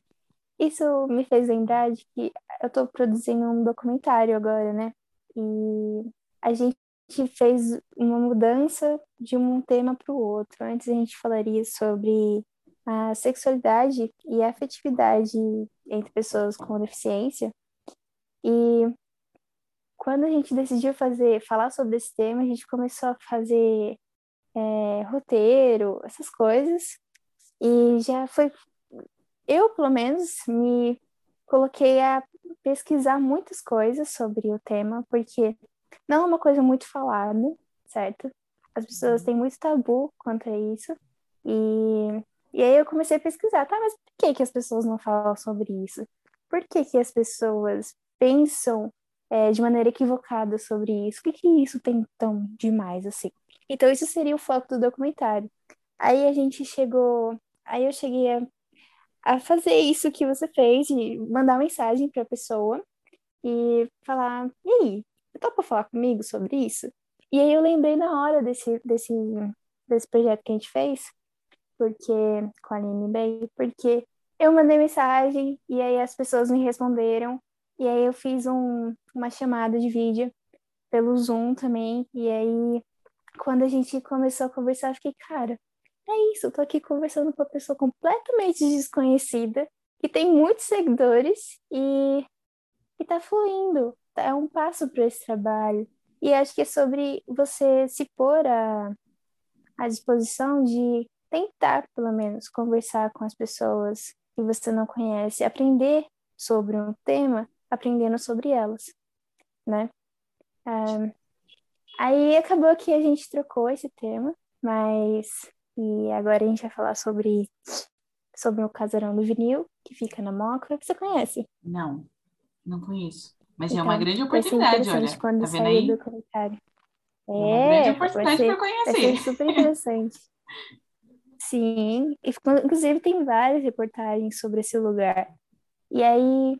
Speaker 2: Isso me fez lembrar de que eu tô produzindo um documentário agora, né? E a gente fez uma mudança de um tema para o outro. Antes a gente falaria sobre a sexualidade e a afetividade entre pessoas com deficiência. E quando a gente decidiu fazer, falar sobre esse tema, a gente começou a fazer é, roteiro, essas coisas, e já foi. Eu, pelo menos, me coloquei a pesquisar muitas coisas sobre o tema, porque não é uma coisa muito falada, certo? As pessoas têm muito tabu quanto a isso. E, e aí eu comecei a pesquisar, tá, mas por que, que as pessoas não falam sobre isso? Por que, que as pessoas pensam é, de maneira equivocada sobre isso. O que, que isso tem tão demais assim? Então, isso seria o foco do documentário. Aí a gente chegou. Aí eu cheguei a, a fazer isso que você fez, de mandar mensagem para a pessoa e falar: e aí, topa falar comigo sobre isso? E aí eu lembrei na hora desse, desse, desse projeto que a gente fez, porque com a Aline Bay, porque eu mandei mensagem e aí as pessoas me responderam e aí eu fiz um, uma chamada de vídeo pelo Zoom também. E aí, quando a gente começou a conversar, eu fiquei, cara, é isso, eu tô aqui conversando com uma pessoa completamente desconhecida, que tem muitos seguidores e, e tá fluindo. É um passo para esse trabalho. E acho que é sobre você se pôr à, à disposição de tentar, pelo menos, conversar com as pessoas que você não conhece, aprender sobre um tema aprendendo sobre elas, né? Um, aí acabou que a gente trocou esse tema, mas e agora a gente vai falar sobre sobre o casarão do vinil que fica na Moca. Você conhece?
Speaker 1: Não, não conheço. Mas então, é uma grande oportunidade, olha.
Speaker 2: Quando
Speaker 1: tá vendo aí?
Speaker 2: Do comentário.
Speaker 1: É, é uma grande oportunidade para conhecer. Vai
Speaker 2: super interessante. Sim, inclusive tem várias reportagens sobre esse lugar. E aí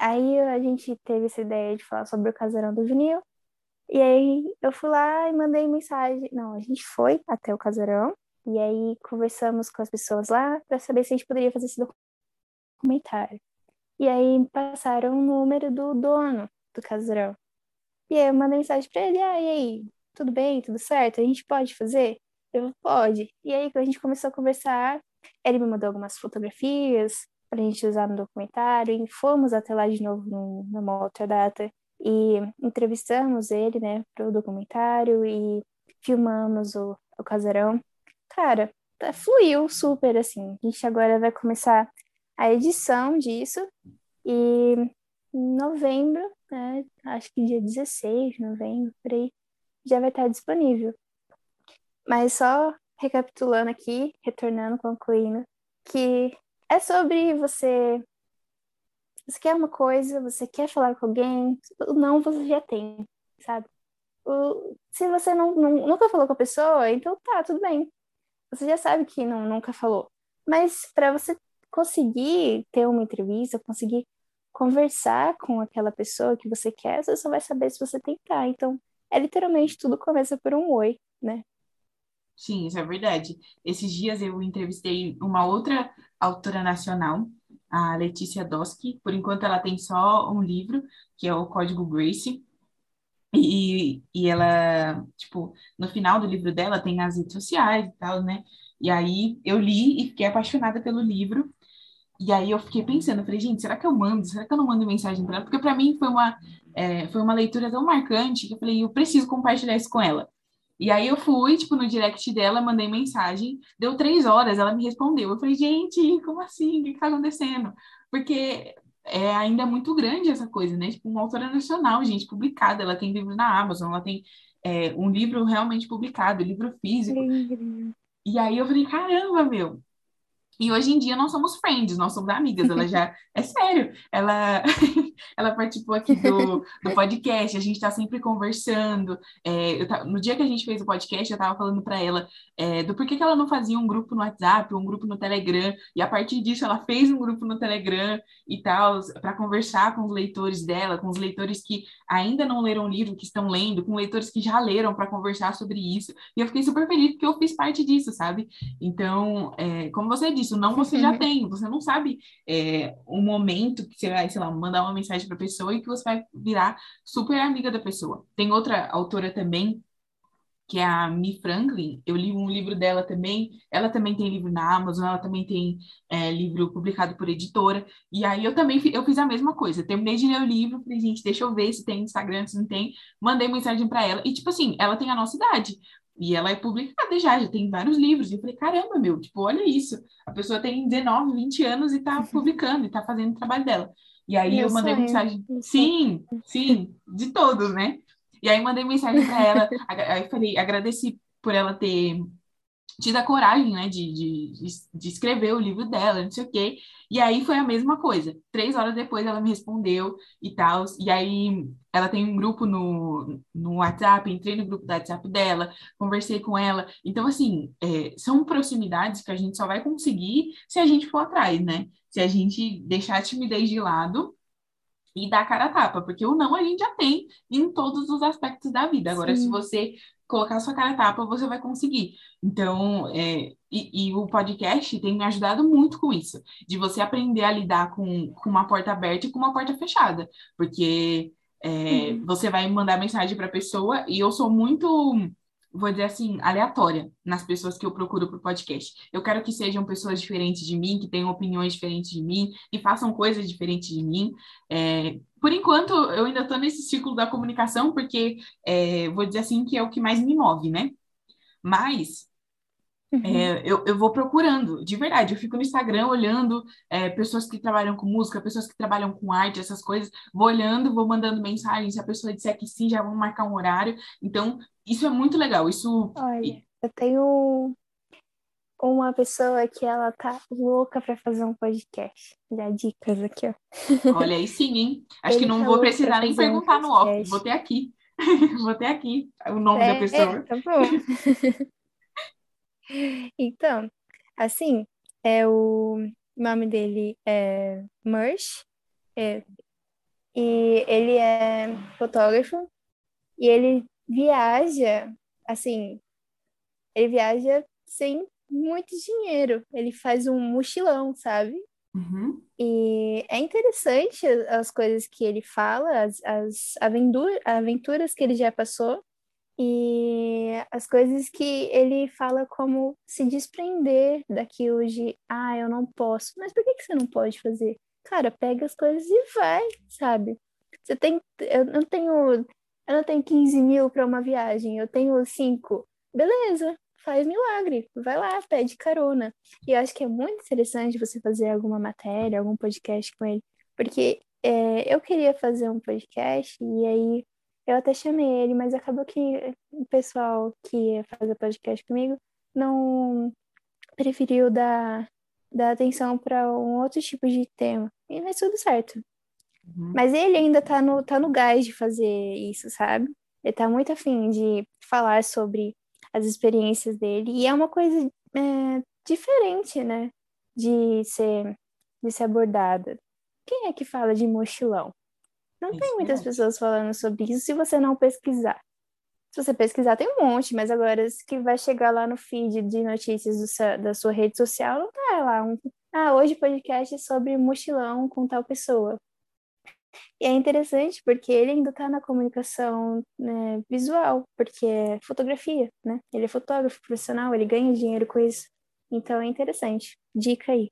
Speaker 2: Aí a gente teve essa ideia de falar sobre o casarão do vinil. E aí eu fui lá e mandei mensagem. Não, a gente foi até o casarão. E aí conversamos com as pessoas lá para saber se a gente poderia fazer esse documentário. E aí passaram o número do dono do casarão. E aí eu mandei mensagem para ele: ah, e aí, tudo bem, tudo certo? A gente pode fazer? Eu pode. E aí a gente começou a conversar. Ele me mandou algumas fotografias, para a gente usar no documentário. E fomos até lá de novo numa outra data e entrevistamos ele, né, para o documentário e filmamos o, o. Cara, fluiu super assim. A gente agora vai começar a edição disso e em novembro, né, acho que dia 16 de novembro, por aí, já vai estar disponível. Mas só recapitulando aqui, retornando, concluindo, que é sobre você. Você quer uma coisa, você quer falar com alguém, o não você já tem, sabe? O, se você não, não, nunca falou com a pessoa, então tá, tudo bem. Você já sabe que não, nunca falou. Mas para você conseguir ter uma entrevista, conseguir conversar com aquela pessoa que você quer, você só vai saber se você tentar. Então, é literalmente tudo começa por um oi, né?
Speaker 1: Sim, isso é verdade. Esses dias eu entrevistei uma outra autora nacional, a Letícia Doski. Por enquanto ela tem só um livro, que é o Código Grace. E, e ela, tipo, no final do livro dela tem as redes sociais e tal, né? E aí eu li e fiquei apaixonada pelo livro. E aí eu fiquei pensando, eu falei, gente, será que eu mando? Será que eu não mando mensagem para ela? Porque para mim foi uma, é, foi uma leitura tão marcante que eu falei, eu preciso compartilhar isso com ela. E aí eu fui, tipo, no direct dela, mandei mensagem, deu três horas, ela me respondeu. Eu falei, gente, como assim? O que está acontecendo? Porque é ainda muito grande essa coisa, né? Tipo, uma autora nacional, gente, publicada, ela tem livro na Amazon, ela tem é, um livro realmente publicado, livro físico. E aí eu falei, caramba, meu, e hoje em dia nós somos friends, nós somos amigas. Ela já. É sério. Ela, ela participou aqui do, do podcast, a gente está sempre conversando. É, no dia que a gente fez o podcast, eu estava falando para ela é, do porquê que ela não fazia um grupo no WhatsApp, um grupo no Telegram. E a partir disso, ela fez um grupo no Telegram e tal, para conversar com os leitores dela, com os leitores que ainda não leram o livro, que estão lendo, com leitores que já leram, para conversar sobre isso. E eu fiquei super feliz porque eu fiz parte disso, sabe? Então, é, como você disse, isso, não você já tem, você não sabe é, o momento que você vai, sei lá, mandar uma mensagem para a pessoa e que você vai virar super amiga da pessoa. Tem outra autora também, que é a Mi Franklin, eu li um livro dela também, ela também tem livro na Amazon, ela também tem é, livro publicado por editora, e aí eu também eu fiz a mesma coisa, terminei de ler o livro, falei, gente, deixa eu ver se tem Instagram, se não tem, mandei mensagem para ela, e tipo assim, ela tem a nossa idade, e ela é publicada já, já tem vários livros. E eu falei, caramba, meu, tipo, olha isso. A pessoa tem 19, 20 anos e tá publicando, e tá fazendo o trabalho dela. E aí eu, eu mandei mensagem. Sim, sim, de todos, né? E aí mandei mensagem para ela, aí falei, agradeci por ela ter tido a coragem, né, de, de, de, escrever o livro dela, não sei o quê. E aí foi a mesma coisa. Três horas depois ela me respondeu e tal. E aí ela tem um grupo no, no WhatsApp, entrei no grupo do WhatsApp dela, conversei com ela. Então, assim, é, são proximidades que a gente só vai conseguir se a gente for atrás, né? Se a gente deixar a timidez de lado e dar cara a tapa, porque o não a gente já tem em todos os aspectos da vida. Agora, Sim. se você colocar sua cara a tapa, você vai conseguir. Então, é, e, e, o podcast tem me ajudado muito com isso, de você aprender a lidar com, com uma porta aberta e com uma porta fechada, porque é, uhum. você vai mandar mensagem para a pessoa e eu sou muito vou dizer assim, aleatória nas pessoas que eu procuro para o podcast. Eu quero que sejam pessoas diferentes de mim, que tenham opiniões diferentes de mim, que façam coisas diferentes de mim. É, por enquanto, eu ainda estou nesse ciclo da comunicação, porque é, vou dizer assim que é o que mais me move, né? Mas Uhum. É, eu, eu vou procurando, de verdade. Eu fico no Instagram olhando é, pessoas que trabalham com música, pessoas que trabalham com arte, essas coisas. Vou olhando, vou mandando mensagem. Se a pessoa disser que sim, já vamos marcar um horário. Então, isso é muito legal. Isso.
Speaker 2: Olha, eu tenho uma pessoa que ela tá louca para fazer um podcast. Já dicas aqui, ó.
Speaker 1: Olha aí sim, hein? Acho Ele que não tá vou precisar nem perguntar um no off. Vou ter aqui. vou ter aqui o nome é, da pessoa.
Speaker 2: Tá bom. Então, assim, é o nome dele é Mersh, é, e ele é fotógrafo, e ele viaja, assim, ele viaja sem muito dinheiro, ele faz um mochilão, sabe?
Speaker 1: Uhum.
Speaker 2: E é interessante as coisas que ele fala, as, as aventuras que ele já passou, e as coisas que ele fala como se desprender daquilo de, ah, eu não posso. Mas por que, que você não pode fazer? Cara, pega as coisas e vai, sabe? Você tem, eu não tenho, eu não tenho 15 mil para uma viagem, eu tenho 5. Beleza, faz milagre, vai lá, pede carona. E eu acho que é muito interessante você fazer alguma matéria, algum podcast com ele, porque é, eu queria fazer um podcast e aí Eu até chamei ele, mas acabou que o pessoal que ia fazer podcast comigo não preferiu dar, dar atenção para um outro tipo de tema. E vai tudo certo. Uhum. Mas ele ainda tá no, tá no gás de fazer isso, sabe? Ele tá muito afim de falar sobre as experiências dele. E é uma coisa é, diferente, né? De ser, de ser abordada. Quem é que fala de mochilão? Não tem muitas pessoas falando sobre isso se você não pesquisar. Se você pesquisar, tem um monte, mas agora que vai chegar lá no feed de notícias seu, da sua rede social, não tá lá um. Ah, hoje podcast sobre mochilão com tal pessoa. E é interessante porque ele ainda está na comunicação né, visual, porque é fotografia, né? Ele é fotógrafo profissional, ele ganha dinheiro com isso. Então é interessante. Dica aí.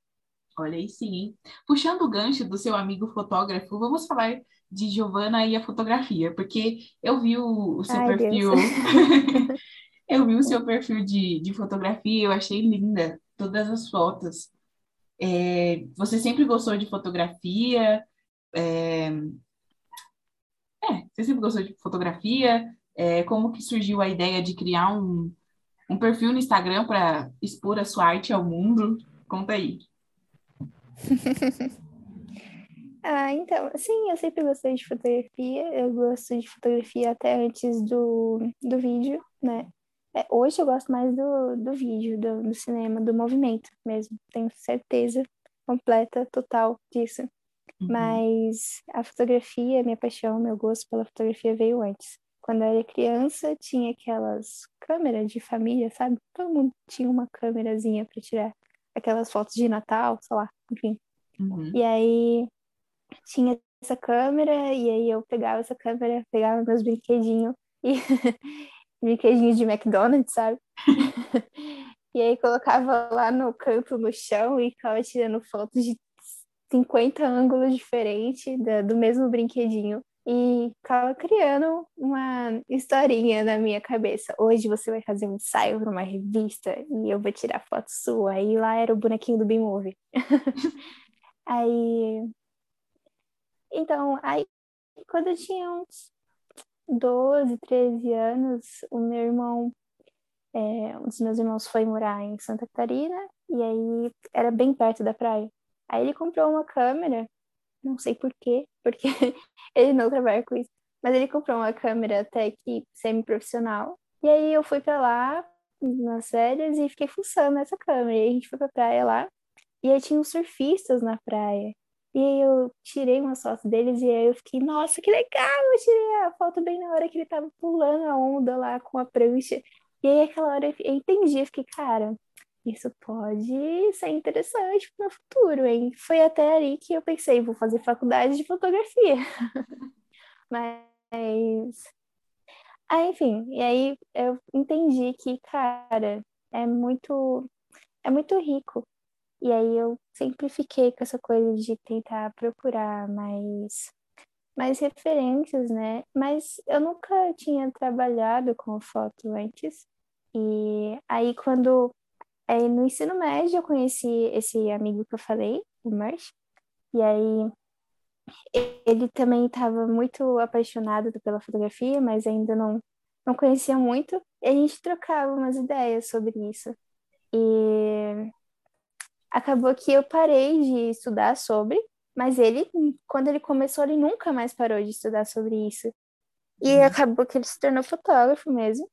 Speaker 1: Olha aí sim, hein? Puxando o gancho do seu amigo fotógrafo, vamos falar de Giovana e a fotografia, porque eu vi o, o seu Ai, perfil. eu vi o seu perfil de, de fotografia, eu achei linda todas as fotos. É, você sempre gostou de fotografia? É, é, você sempre gostou de fotografia? É, como que surgiu a ideia de criar um, um perfil no Instagram para expor a sua arte ao mundo? Conta aí.
Speaker 2: ah, então, sim, eu sempre gostei de fotografia. Eu gosto de fotografia até antes do, do vídeo, né? É, hoje eu gosto mais do, do vídeo, do, do cinema, do movimento mesmo. Tenho certeza completa, total disso. Uhum. Mas a fotografia, minha paixão, meu gosto pela fotografia veio antes. Quando eu era criança, tinha aquelas câmeras de família, sabe? Todo mundo tinha uma câmerazinha para tirar aquelas fotos de Natal, sei lá, enfim. Uhum. E aí tinha essa câmera, e aí eu pegava essa câmera, pegava meus brinquedinhos e brinquedinhos de McDonald's, sabe? e aí colocava lá no canto, no chão, e ficava tirando fotos de 50 ângulos diferentes do mesmo brinquedinho e ficava criando uma historinha na minha cabeça. Hoje você vai fazer um ensaio para uma revista e eu vou tirar foto sua. Aí lá era o bonequinho do B-Movie. aí. Então, aí quando eu tinha uns 12, 13 anos, o meu irmão, é, um dos meus irmãos foi morar em Santa Catarina e aí era bem perto da praia. Aí ele comprou uma câmera, não sei por quê, porque ele não trabalha com isso, mas ele comprou uma câmera até que semi-profissional. E aí eu fui para lá nas férias e fiquei fuçando essa câmera. E a gente foi pra praia lá, e aí tinha uns surfistas na praia. E aí eu tirei uma foto deles e aí eu fiquei, nossa, que legal! Eu tirei a foto bem na hora que ele tava pulando a onda lá com a prancha. E aí aquela hora eu entendi, eu fiquei, cara, isso pode ser interessante para o futuro, hein? Foi até aí que eu pensei, vou fazer faculdade de fotografia. Mas. Ah, enfim, e aí eu entendi que, cara, é muito, é muito rico. E aí eu sempre fiquei com essa coisa de tentar procurar mais, mais referências, né? Mas eu nunca tinha trabalhado com foto antes. E aí quando Aí no ensino médio eu conheci esse amigo que eu falei, o Marsh, e aí ele também estava muito apaixonado pela fotografia, mas ainda não, não conhecia muito, e a gente trocava umas ideias sobre isso. E acabou que eu parei de estudar sobre, mas ele, quando ele começou, ele nunca mais parou de estudar sobre isso. E uhum. acabou que ele se tornou fotógrafo mesmo.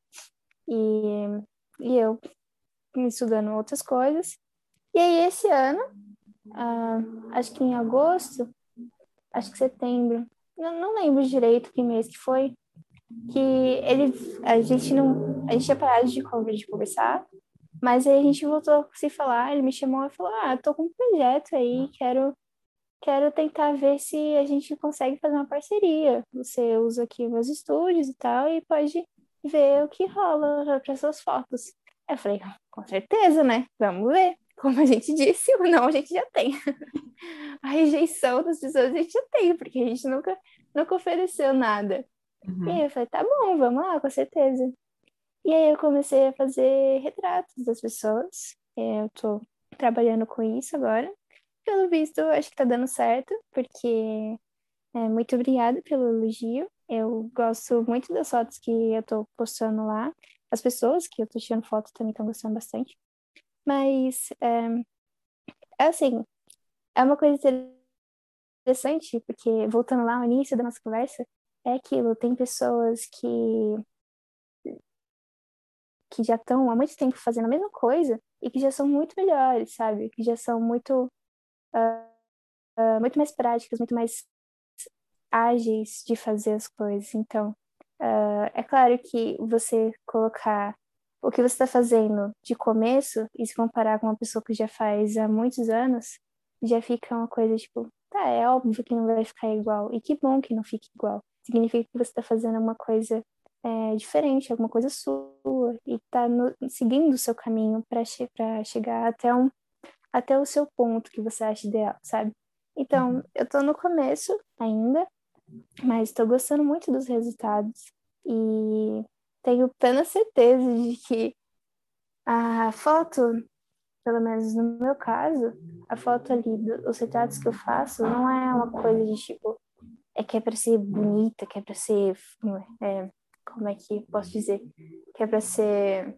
Speaker 2: E, e eu estudando outras coisas. E aí, esse ano, uh, acho que em agosto, acho que setembro, não, não lembro direito que mês que foi, que ele, a gente não, a gente tinha parado de, de conversar, mas aí a gente voltou a se falar, ele me chamou e falou, ah, tô com um projeto aí, quero, quero tentar ver se a gente consegue fazer uma parceria. Você usa aqui meus estúdios e tal, e pode ver o que rola para suas fotos. Eu falei, com certeza, né? Vamos ver. Como a gente disse, o não a gente já tem. a rejeição das pessoas a gente já tem, porque a gente nunca, nunca ofereceu nada. Uhum. E eu falei, tá bom, vamos lá, com certeza. E aí eu comecei a fazer retratos das pessoas. É, eu tô trabalhando com isso agora. Pelo visto, acho que tá dando certo, porque é, muito obrigada pelo elogio. Eu gosto muito das fotos que eu tô postando lá. As pessoas que eu tô tirando foto também estão gostando bastante. Mas, é, é assim, é uma coisa interessante, porque voltando lá ao início da nossa conversa, é aquilo, tem pessoas que que já estão há muito tempo fazendo a mesma coisa e que já são muito melhores, sabe? Que já são muito uh, uh, muito mais práticas, muito mais ágeis de fazer as coisas. Então, uh, é claro que você colocar o que você está fazendo de começo e se comparar com uma pessoa que já faz há muitos anos, já fica uma coisa tipo, tá, é óbvio que não vai ficar igual. E que bom que não fique igual. Significa que você está fazendo uma coisa é, diferente, alguma coisa sua, e está seguindo o seu caminho para che chegar até, um, até o seu ponto que você acha ideal, sabe? Então, uhum. eu estou no começo ainda, mas estou gostando muito dos resultados e tenho plena certeza de que a foto, pelo menos no meu caso, a foto ali, os retratos que eu faço, não é uma coisa de tipo, é que é para ser bonita, que é para ser, é, como é que posso dizer, que é para ser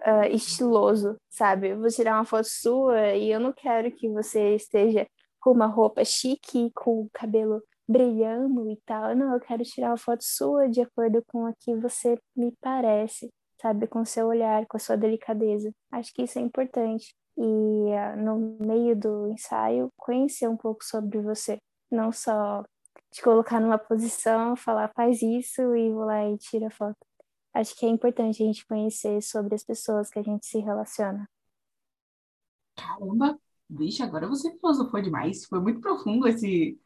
Speaker 2: uh, estiloso, sabe? Eu vou tirar uma foto sua e eu não quero que você esteja com uma roupa chique, com o cabelo brilhando e tal. Não, eu quero tirar uma foto sua de acordo com a que você me parece, sabe? Com seu olhar, com a sua delicadeza. Acho que isso é importante. E uh, no meio do ensaio, conhecer um pouco sobre você. Não só te colocar numa posição, falar faz isso e vou lá e tira a foto. Acho que é importante a gente conhecer sobre as pessoas que a gente se relaciona.
Speaker 1: Caramba, vixe, agora você filosofou demais. Foi muito profundo esse,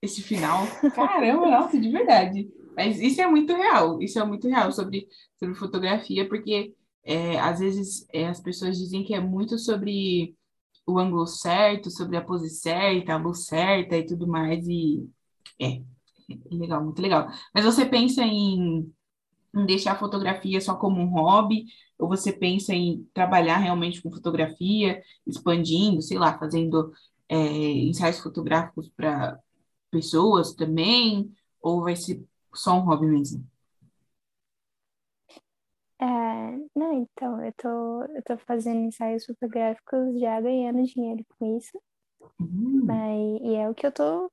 Speaker 1: esse final. Caramba, nossa, de verdade. Mas isso é muito real, isso é muito real sobre, sobre fotografia, porque é, às vezes é, as pessoas dizem que é muito sobre o ângulo certo, sobre a pose certa, a luz certa e tudo mais, e é, legal, muito legal. Mas você pensa em, em deixar a fotografia só como um hobby, ou você pensa em trabalhar realmente com fotografia, expandindo, sei lá, fazendo é, ensaios fotográficos para pessoas também, ou vai ser só um hobby mesmo?
Speaker 2: É, não, então, eu tô, eu tô fazendo ensaios fotográficos já ganhando dinheiro com isso. Uhum. Mas, e é o que eu tô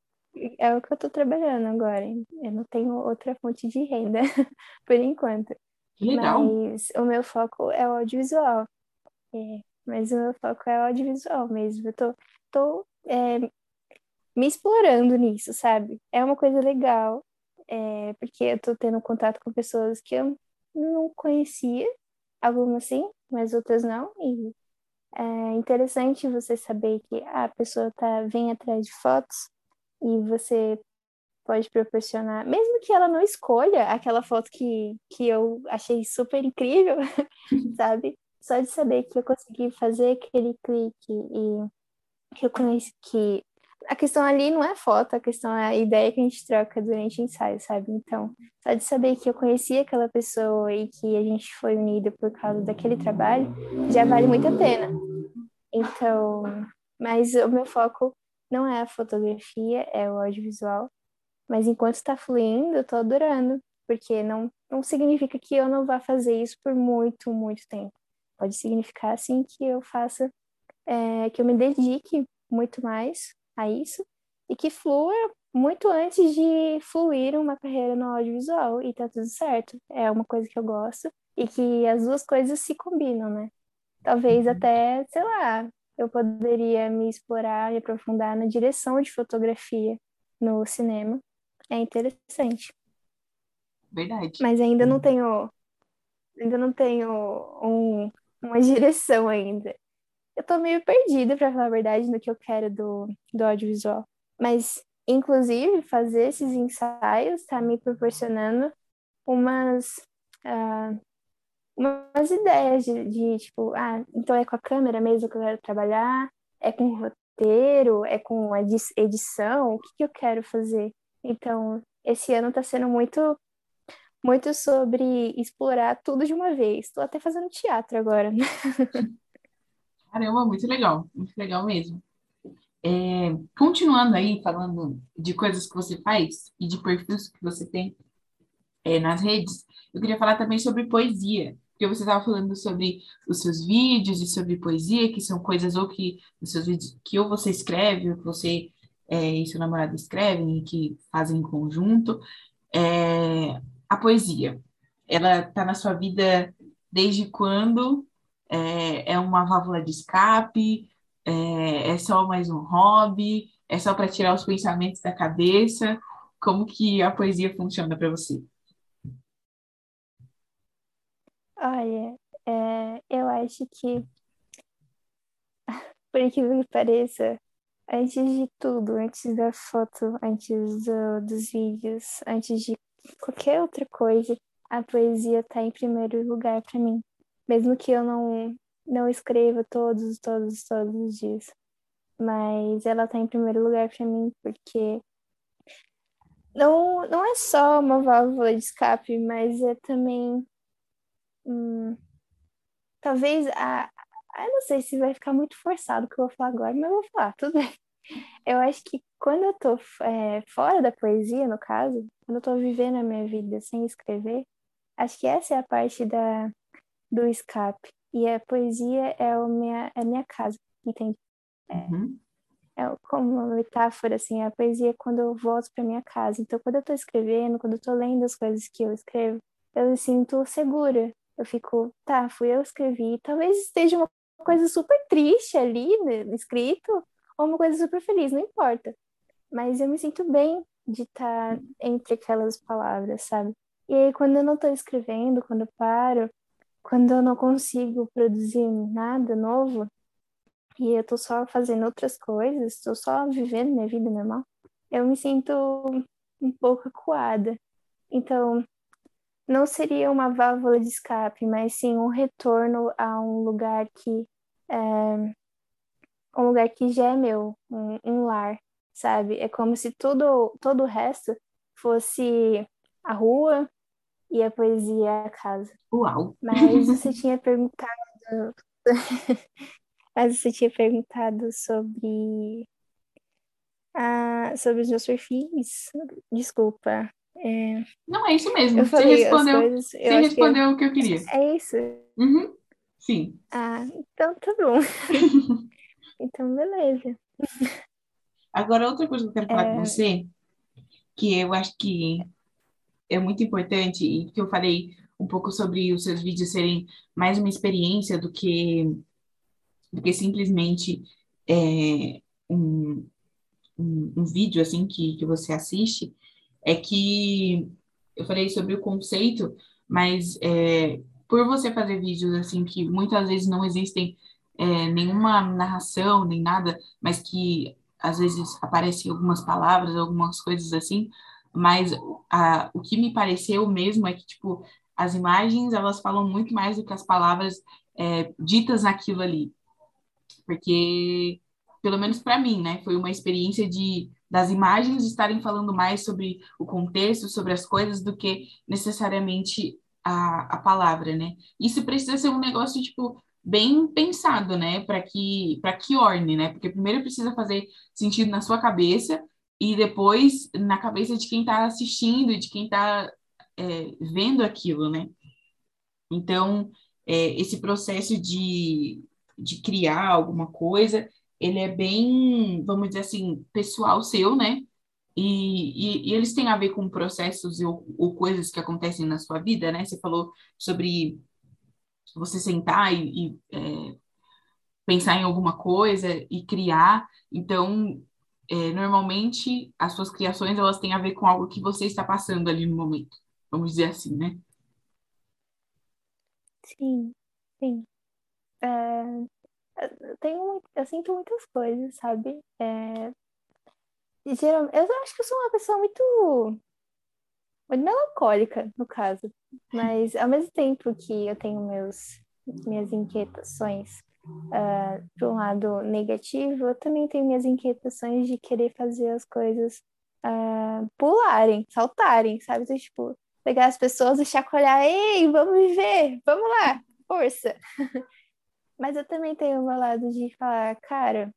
Speaker 2: é o que eu tô trabalhando agora. Eu não tenho outra fonte de renda por enquanto.
Speaker 1: Legal.
Speaker 2: Mas o meu foco é o audiovisual. É, mas o meu foco é o audiovisual mesmo. Eu tô, tô é, me explorando nisso, sabe? É uma coisa legal, é, porque eu tô tendo contato com pessoas que eu não conhecia, algumas sim, mas outras não. E é interessante você saber que a pessoa tá, vem atrás de fotos e você pode proporcionar, mesmo que ela não escolha aquela foto que, que eu achei super incrível, sabe? Só de saber que eu consegui fazer aquele clique e que eu conheci que a questão ali não é foto, a questão é a ideia que a gente troca durante o ensaio, sabe? Então, só de saber que eu conheci aquela pessoa e que a gente foi unido por causa daquele trabalho, já vale muito a pena. Então, mas o meu foco não é a fotografia, é o audiovisual. Mas enquanto está fluindo, eu tô adorando, porque não, não significa que eu não vá fazer isso por muito, muito tempo. Pode significar, assim, que eu faça, é, que eu me dedique muito mais a isso e que flua muito antes de fluir uma carreira no audiovisual e tá tudo certo. É uma coisa que eu gosto e que as duas coisas se combinam, né? Talvez até, sei lá, eu poderia me explorar e aprofundar na direção de fotografia no cinema. É interessante.
Speaker 1: Verdade.
Speaker 2: Mas ainda não tenho ainda não tenho um, uma direção ainda. Eu tô meio perdida, para falar a verdade, no que eu quero do, do audiovisual. Mas, inclusive, fazer esses ensaios está me proporcionando umas uh, umas ideias de, de, tipo, ah, então é com a câmera mesmo que eu quero trabalhar, é com roteiro, é com a edição, o que, que eu quero fazer? Então, esse ano está sendo muito muito sobre explorar tudo de uma vez. Estou até fazendo teatro agora.
Speaker 1: Caramba, muito legal, muito legal mesmo. É, continuando aí, falando de coisas que você faz e de perfis que você tem é, nas redes, eu queria falar também sobre poesia, porque você estava falando sobre os seus vídeos e sobre poesia, que são coisas ou que os seus vídeos que ou você escreve, ou que você é, e seu namorado escrevem e que fazem em conjunto. É, a poesia, ela está na sua vida desde quando? É, é uma válvula de escape? É, é só mais um hobby? É só para tirar os pensamentos da cabeça? Como que a poesia funciona para você?
Speaker 2: Olha, é, eu acho que, por incrível que pareça, antes de tudo, antes da foto, antes do, dos vídeos, antes de qualquer outra coisa, a poesia está em primeiro lugar para mim, mesmo que eu não não escreva todos, todos, todos os dias, mas ela está em primeiro lugar para mim porque não não é só uma válvula de escape, mas é também hum, talvez a eu não sei se vai ficar muito forçado o que eu vou falar agora, mas eu vou falar, tudo bem. Eu acho que quando eu tô é, fora da poesia, no caso, quando eu tô vivendo a minha vida sem escrever, acho que essa é a parte da, do escape. E a poesia é, o minha, é a minha casa, entende? É, uhum. é como uma metáfora, assim, a poesia é quando eu volto para minha casa. Então, quando eu tô escrevendo, quando eu tô lendo as coisas que eu escrevo, eu me sinto segura. Eu fico, tá, fui eu que escrevi. Talvez esteja uma coisa super triste ali, né, escrito, ou uma coisa super feliz, não importa. Mas eu me sinto bem de estar entre aquelas palavras, sabe? E aí, quando eu não estou escrevendo, quando eu paro, quando eu não consigo produzir nada novo, e eu estou só fazendo outras coisas, estou só vivendo minha vida normal, eu me sinto um pouco acuada. Então, não seria uma válvula de escape, mas sim um retorno a um lugar que é, um lugar que já é meu, um, um lar, sabe? É como se tudo, todo o resto fosse a rua e a poesia a casa.
Speaker 1: Uau!
Speaker 2: Mas você tinha perguntado. Mas você tinha perguntado sobre. Ah, sobre os meus perfis. Desculpa. É...
Speaker 1: Não, é isso mesmo. você respondeu, coisas, você respondeu o que eu queria.
Speaker 2: É isso?
Speaker 1: Uhum. Sim.
Speaker 2: Ah, então tá bom. Então, beleza.
Speaker 1: Agora, outra coisa que eu quero falar é... com você, que eu acho que é muito importante, e que eu falei um pouco sobre os seus vídeos serem mais uma experiência do que, do que simplesmente é, um, um, um, vídeo assim que, que você assiste, é que eu falei sobre o conceito, mas é, por você fazer vídeos assim que muitas vezes não existem é, nenhuma narração, nem nada, mas que às vezes aparecem algumas palavras, algumas coisas assim, mas a, o que me pareceu mesmo é que, tipo, as imagens, elas falam muito mais do que as palavras é, ditas naquilo ali. Porque, pelo menos para mim, né, foi uma experiência de das imagens estarem falando mais sobre o contexto, sobre as coisas, do que necessariamente a, a palavra, né? Isso precisa ser um negócio, tipo, bem pensado, né, para que para que orne, né? Porque primeiro precisa fazer sentido na sua cabeça e depois na cabeça de quem está assistindo, de quem está é, vendo aquilo, né? Então, é, esse processo de, de criar alguma coisa, ele é bem, vamos dizer assim, pessoal seu, né? E, e, e, eles têm a ver com processos ou, ou, coisas que acontecem na sua vida, né? Você falou sobre você sentar e, e é, pensar em alguma coisa e criar. Então, é, normalmente, as suas criações elas têm a ver com algo que você está passando ali no momento. Vamos dizer assim, né?
Speaker 2: Sim, sim. É, eu, tenho, eu sinto muitas coisas, sabe? É, geralmente, eu acho que eu sou uma pessoa muito muito melancólica, no caso. Mas ao mesmo tempo que eu tenho meus, minhas inquietações uh, ah, para um lado negativo, eu também tenho minhas inquietações de querer fazer as coisas uh, pularem, saltarem, sabe? Então, tipo, pegar as pessoas e chacoalhar, ei, vamos viver, vamos lá, força. Mas eu também tenho o meu lado de falar, cara,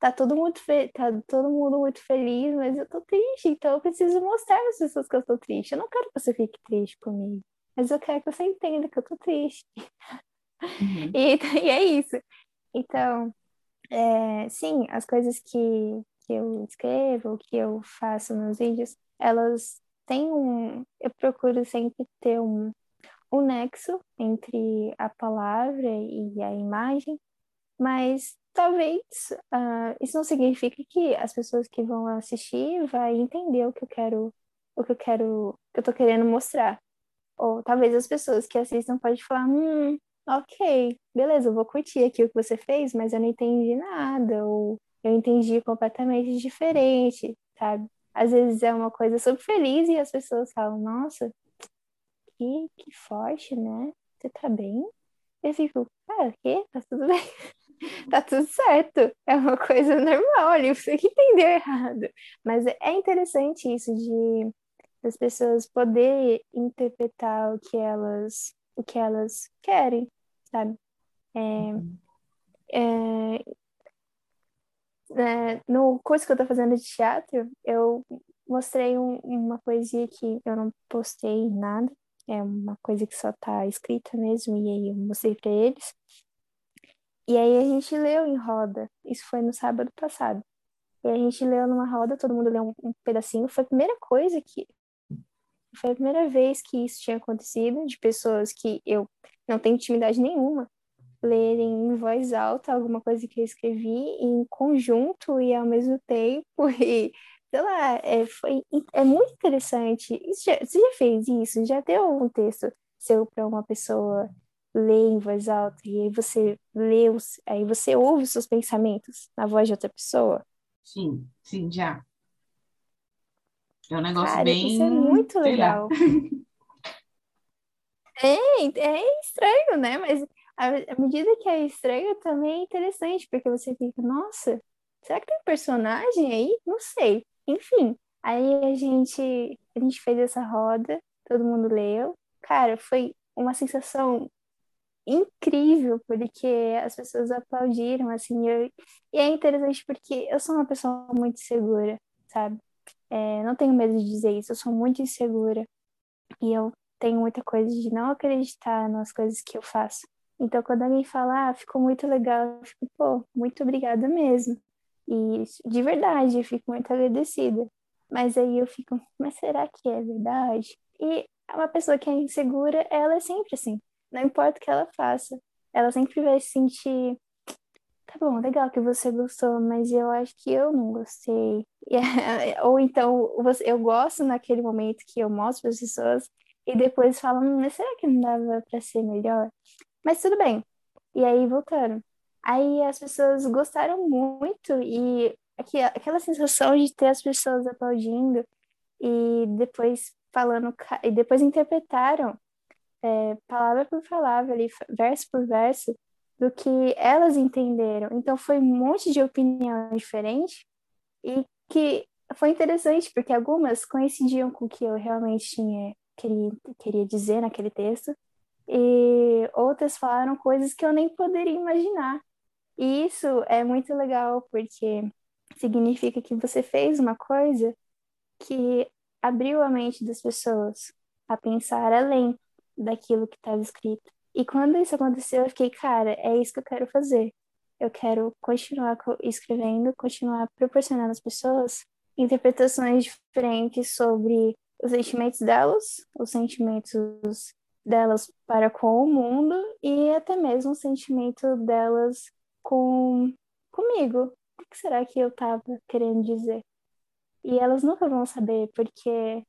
Speaker 2: tá todo mundo tá todo mundo muito feliz, mas eu tô triste, então eu preciso mostrar às pessoas que eu tô triste. Eu não quero que você fique triste comigo, mas eu quero que você entenda que eu tô triste. Uhum. E, e, é isso. Então, é, sim, as coisas que, que eu escrevo, que eu faço nos vídeos, elas têm um. Eu procuro sempre ter um, um nexo entre a palavra e a imagem, mas talvez uh, isso não significa que as pessoas que vão assistir vai entender o que eu quero, o que eu quero, que eu tô querendo mostrar. Ou talvez as pessoas que assistam podem falar, hum, ok, beleza, eu vou curtir aqui o que você fez, mas eu não entendi nada, ou eu entendi completamente diferente, sabe? Às vezes é uma coisa super feliz e as pessoas falam, nossa, que, que forte, né? Você tá bem? Eu fico, ah, o quê? Tá tudo bem? tá tudo certo. É uma coisa normal ali, você que entendeu errado. Mas é interessante isso de as pessoas poder interpretar o que elas o que elas querem, sabe? É, uhum. é, é, no curso que eu tô fazendo de teatro, eu mostrei um, uma poesia que eu não postei nada, é uma coisa que só tá escrita mesmo, e aí eu mostrei para eles. E aí a gente leu em roda, isso foi no sábado passado. E a gente leu numa roda, todo mundo leu um, um pedacinho, foi a primeira coisa que foi a primeira vez que isso tinha acontecido, de pessoas que eu não tenho intimidade nenhuma, lerem em voz alta alguma coisa que eu escrevi em conjunto e ao mesmo tempo, e sei lá, é, foi, é muito interessante. Isso já, você já fez isso? Já deu um texto seu para uma pessoa ler em voz alta e aí você lê, os, aí você ouve os seus pensamentos na voz de outra pessoa?
Speaker 1: Sim, sim, já. É um negócio Cara, bem.
Speaker 2: Isso é muito legal. é, é estranho, né? Mas à medida que é estranho também é interessante, porque você fica, nossa, será que tem personagem aí? Não sei. Enfim, aí a gente, a gente fez essa roda, todo mundo leu. Cara, foi uma sensação incrível, porque as pessoas aplaudiram, assim, eu... e é interessante porque eu sou uma pessoa muito segura, sabe? É, não tenho medo de dizer isso, eu sou muito insegura e eu tenho muita coisa de não acreditar nas coisas que eu faço. Então, quando alguém fala, ah, ficou muito legal, eu fico, pô, muito obrigada mesmo. E de verdade, eu fico muito agradecida. Mas aí eu fico, mas será que é verdade? E uma pessoa que é insegura, ela é sempre assim. Não importa o que ela faça, ela sempre vai se sentir tá bom, legal que você gostou, mas eu acho que eu não gostei. Ou então, eu gosto naquele momento que eu mostro para as pessoas e depois falam, hum, mas será que não dava para ser melhor? Mas tudo bem. E aí, voltando. Aí as pessoas gostaram muito e aquela sensação de ter as pessoas aplaudindo e depois falando, e depois interpretaram é, palavra por palavra, ali, verso por verso, do que elas entenderam. Então foi um monte de opinião diferente e que foi interessante porque algumas coincidiam com o que eu realmente tinha queria, queria dizer naquele texto e outras falaram coisas que eu nem poderia imaginar. E isso é muito legal porque significa que você fez uma coisa que abriu a mente das pessoas a pensar além daquilo que estava escrito. E quando isso aconteceu, eu fiquei, cara, é isso que eu quero fazer. Eu quero continuar escrevendo, continuar proporcionando às pessoas interpretações diferentes sobre os sentimentos delas, os sentimentos delas para com o mundo e até mesmo o sentimento delas com comigo. O que será que eu estava querendo dizer? E elas nunca vão saber, porque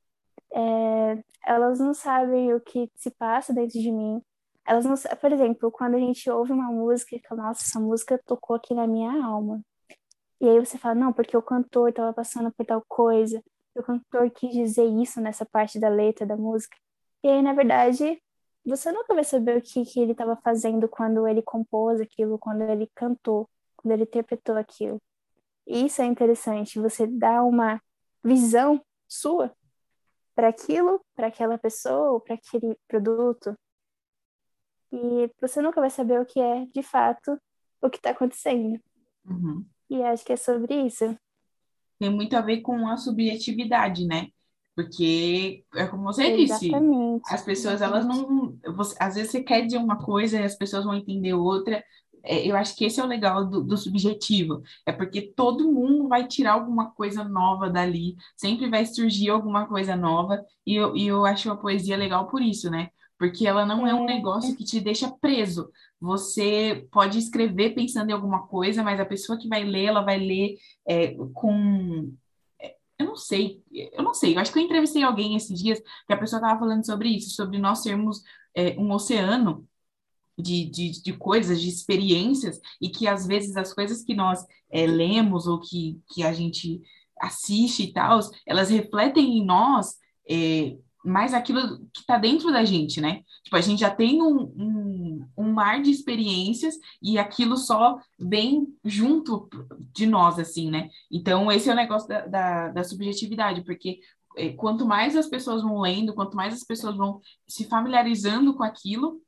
Speaker 2: é, elas não sabem o que se passa dentro de mim, elas não, por exemplo, quando a gente ouve uma música e fala, nossa, essa música tocou aqui na minha alma. E aí você fala, não, porque o cantor estava passando por tal coisa, o cantor quis dizer isso nessa parte da letra da música. E aí, na verdade, você nunca vai saber o que, que ele estava fazendo quando ele compôs aquilo, quando ele cantou, quando ele interpretou aquilo. E isso é interessante, você dá uma visão sua para aquilo, para aquela pessoa, para aquele produto, e você nunca vai saber o que é, de fato, o que está acontecendo.
Speaker 1: Uhum.
Speaker 2: E acho que é sobre isso.
Speaker 1: Tem muito a ver com a subjetividade, né? Porque é como você
Speaker 2: Exatamente.
Speaker 1: disse, as pessoas elas não, você, às vezes você quer dizer uma coisa e as pessoas vão entender outra. É, eu acho que esse é o legal do, do, subjetivo, é porque todo mundo vai tirar alguma coisa nova dali, sempre vai surgir alguma coisa nova, e eu, e eu acho a poesia legal por isso, né? Porque ela não é, é um negócio que te deixa preso. Você pode escrever pensando em alguma coisa, mas a pessoa que vai ler, ela vai ler é, com eu não sei, eu não sei. Eu acho que eu entrevistei alguém esses dias que a pessoa estava falando sobre isso, sobre nós sermos é, um oceano de, de, de, coisas, de experiências, e que às vezes as coisas que nós é, lemos ou que, que a gente assiste e tal, elas refletem em nós é, mais aquilo que está dentro da gente, né? Tipo, a gente já tem um, um, um, mar de experiências e aquilo só vem junto de nós, assim, né? Então, esse é o negócio da, da, da subjetividade, porque é, quanto mais as pessoas vão lendo, quanto mais as pessoas vão se familiarizando com aquilo,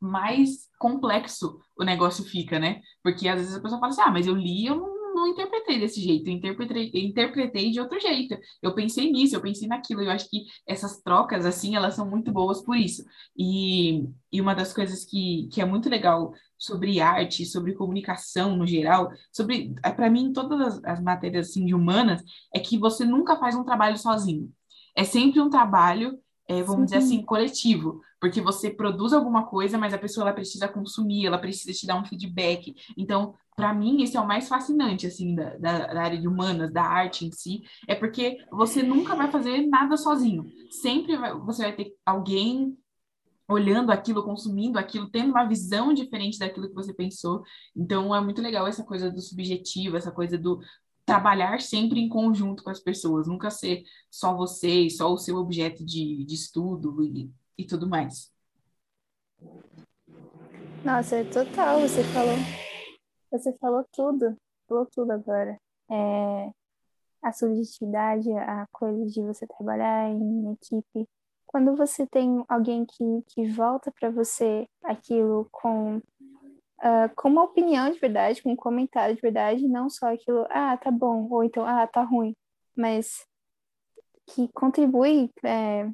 Speaker 1: mais complexo o negócio fica, né? Porque às vezes a pessoa fala assim, ah, mas eu li, eu não não interpretei desse jeito, eu interpretei, eu interpretei de outro jeito. Eu pensei nisso, eu pensei naquilo. Eu acho que essas trocas, assim, elas são muito boas por isso. E, e uma das coisas que, que é muito legal sobre arte, sobre comunicação no geral, sobre, é, para mim, todas as, as matérias assim, de humanas, é que você nunca faz um trabalho sozinho. É sempre um trabalho é, vamos Sim. dizer assim, coletivo, porque você produz alguma coisa, mas a pessoa ela precisa consumir, ela precisa te dar um feedback. Então, para mim, esse é o mais fascinante, assim, da, da, da, área de humanas, da arte em si, é porque você nunca vai fazer nada sozinho. Sempre vai, você vai ter alguém olhando aquilo, consumindo aquilo, tendo uma visão diferente daquilo que você pensou. Então, é muito legal essa coisa do subjetivo, essa coisa do trabalhar sempre em conjunto com as pessoas, nunca ser só você e só o seu objeto de, de estudo e, e tudo mais.
Speaker 2: Nossa, é total, você falou. Você falou tudo, falou tudo agora. É, a subjetividade, a coisa de você trabalhar em equipe. Quando você tem alguém que, que volta para você aquilo com uh, com uma opinião de verdade, com um comentário de verdade, não só aquilo, ah, tá bom, ou então, ah, tá ruim, mas que contribui é,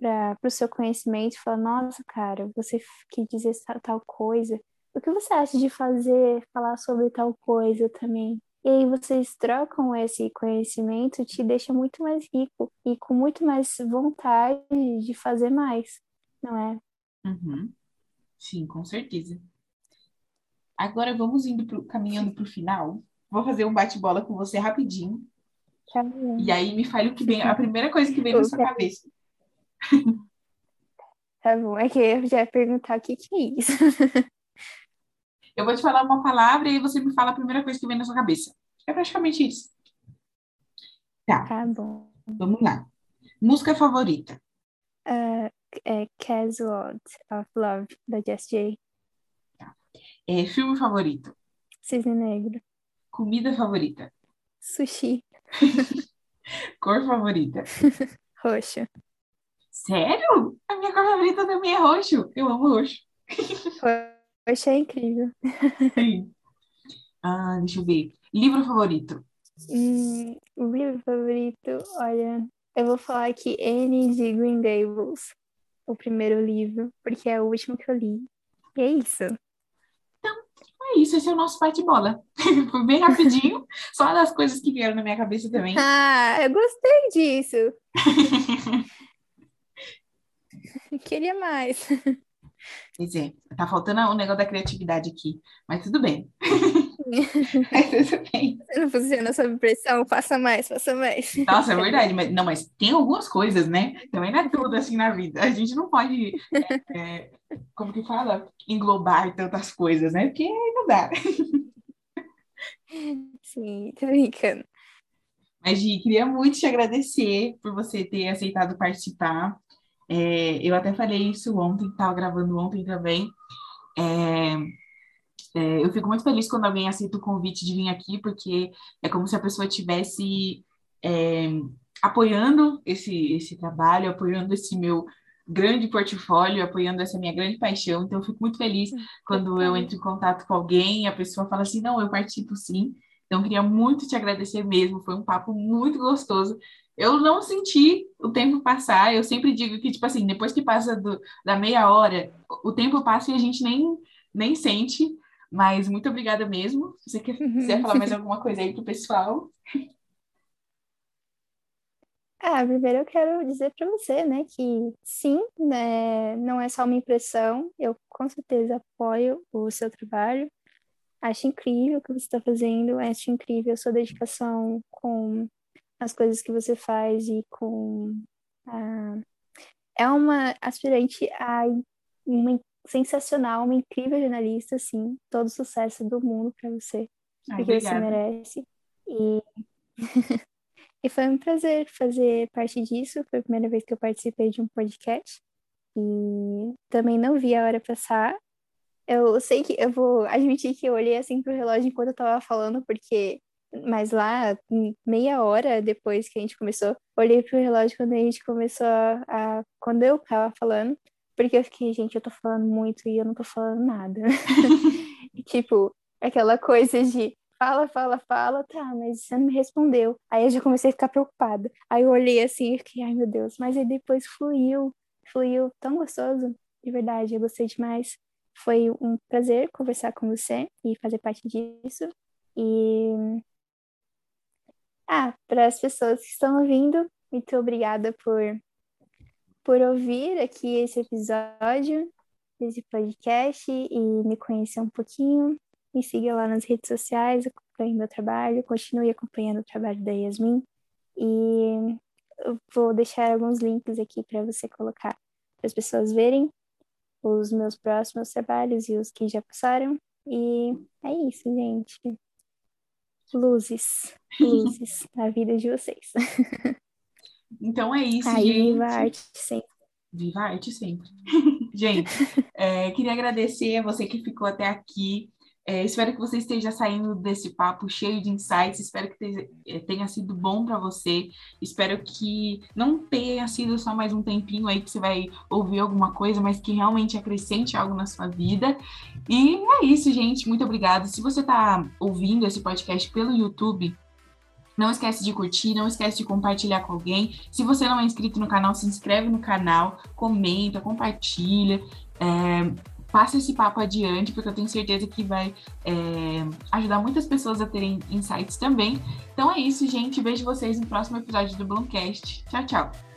Speaker 2: para o seu conhecimento, fala, nossa, cara, você quis dizer tal coisa, o que você acha de fazer, falar sobre tal coisa também? E aí vocês trocam esse conhecimento, te deixa muito mais rico e com muito mais vontade de fazer mais, não é?
Speaker 1: Uhum. Sim, com certeza. Agora vamos indo pro, caminhando para o final. Vou fazer um bate-bola com você rapidinho.
Speaker 2: Tá
Speaker 1: e aí me fale o que vem, a primeira coisa que vem na sua cabeça.
Speaker 2: Tá bom, é que eu já ia perguntar o que, que é isso.
Speaker 1: eu vou te falar uma palavra e você me fala a primeira coisa que vem na sua cabeça. É praticamente isso. Tá.
Speaker 2: Tá bom.
Speaker 1: Vamos lá. Música favorita?
Speaker 2: Uh, é Casual of Love, da Jess J.
Speaker 1: É, filme favorito?
Speaker 2: Cisne Negro.
Speaker 1: Comida favorita?
Speaker 2: Sushi.
Speaker 1: Cor favorita?
Speaker 2: Roxo.
Speaker 1: Sério? A minha cor favorita também é roxo. Eu amo
Speaker 2: roxo. É incrível.
Speaker 1: Sim. Ah, deixa eu ver. Livro favorito?
Speaker 2: Hum, livro favorito, olha, eu vou falar aqui Anne de Green Gables, o primeiro livro, porque é o último que eu li. E é isso
Speaker 1: é isso, esse é o nosso bate-bola. Foi bem rapidinho, só das coisas que vieram na minha cabeça também.
Speaker 2: Ah, eu gostei disso. Queria mais.
Speaker 1: Pois é, tá faltando o um negócio da criatividade aqui, mas tudo bem. mas tudo bem.
Speaker 2: Você não funciona sob pressão, faça mais, faça mais.
Speaker 1: Nossa, é verdade, mas não, mas tem algumas coisas, né? Também não é tudo assim na vida. A gente não pode, é, é, como que fala? Englobar tantas coisas, né? Porque não dá.
Speaker 2: Sim, tô brincando.
Speaker 1: Mas, Gi, queria muito te agradecer por você ter aceitado participar. É, eu até falei isso ontem, estava gravando ontem também. É, é, eu fico muito feliz quando alguém aceita o convite de vir aqui, porque é como se a pessoa tivesse é, apoiando esse, esse trabalho, apoiando esse meu grande portfólio, apoiando essa minha grande paixão. Então, eu fico muito feliz quando eu entro em contato com alguém e a pessoa fala assim: não, eu participo sim. Então, queria muito te agradecer mesmo, foi um papo muito gostoso. Eu não senti o tempo passar, eu sempre digo que, tipo assim, depois que passa do, da meia hora, o tempo passa e a gente nem, nem sente, mas muito obrigada mesmo. Se você quer, quiser falar mais alguma coisa aí pro pessoal.
Speaker 2: Ah, primeiro eu quero dizer para você, né, que sim, né, não é só uma impressão, eu com certeza apoio o seu trabalho, acho incrível o que você está fazendo, acho incrível a sua dedicação com as coisas que você faz e com. a é uma aspirante a uma sensacional, uma incrível jornalista, sim. Todo sucesso do mundo para você, Ai, porque obrigada. você merece. E E foi um prazer fazer parte disso. Foi a primeira vez que eu participei de um podcast. E também não vi a hora passar. Eu sei que eu vou admitir que eu olhei assim pro relógio enquanto eu tava falando, porque. Mas lá, meia hora depois que a gente começou, olhei pro relógio quando a gente começou a. a quando eu tava falando, porque eu fiquei, gente, eu tô falando muito e eu não tô falando nada. tipo, aquela coisa de fala, fala, fala, tá, mas você não me respondeu. Aí eu já comecei a ficar preocupada. Aí eu olhei assim e fiquei, ai meu Deus, mas aí depois fluiu, fluiu tão gostoso, de verdade, eu gostei demais. Foi um prazer conversar com você e fazer parte disso. E. Ah, para as pessoas que estão ouvindo, muito obrigada por, por ouvir aqui esse episódio, esse podcast e me conhecer um pouquinho. Me siga lá nas redes sociais, acompanhe meu trabalho, continue acompanhando o trabalho da Yasmin. E eu vou deixar alguns links aqui para você colocar para as pessoas verem os meus próximos trabalhos e os que já passaram. E é isso, gente. Luzes, luzes na vida de vocês.
Speaker 1: Então é isso, Aí, gente.
Speaker 2: Viva a arte sempre.
Speaker 1: Viva a arte sempre. gente, é, queria agradecer a você que ficou até aqui. É, espero que você esteja saindo desse papo cheio de insights. Espero que tenha, é, tenha sido bom para você. Espero que não tenha sido só mais um tempinho aí que você vai ouvir alguma coisa, mas que realmente acrescente algo na sua vida. E é isso, gente. Muito obrigada. Se você está ouvindo esse podcast pelo YouTube, não esquece de curtir, não esquece de compartilhar com alguém. Se você não é inscrito no canal, se inscreve no canal, comenta, compartilha. É, passe esse papo adiante, porque eu tenho certeza que vai é, ajudar muitas pessoas a terem insights também. Então é isso, gente. Vejo vocês no próximo episódio do Bloomcast. Tchau, tchau.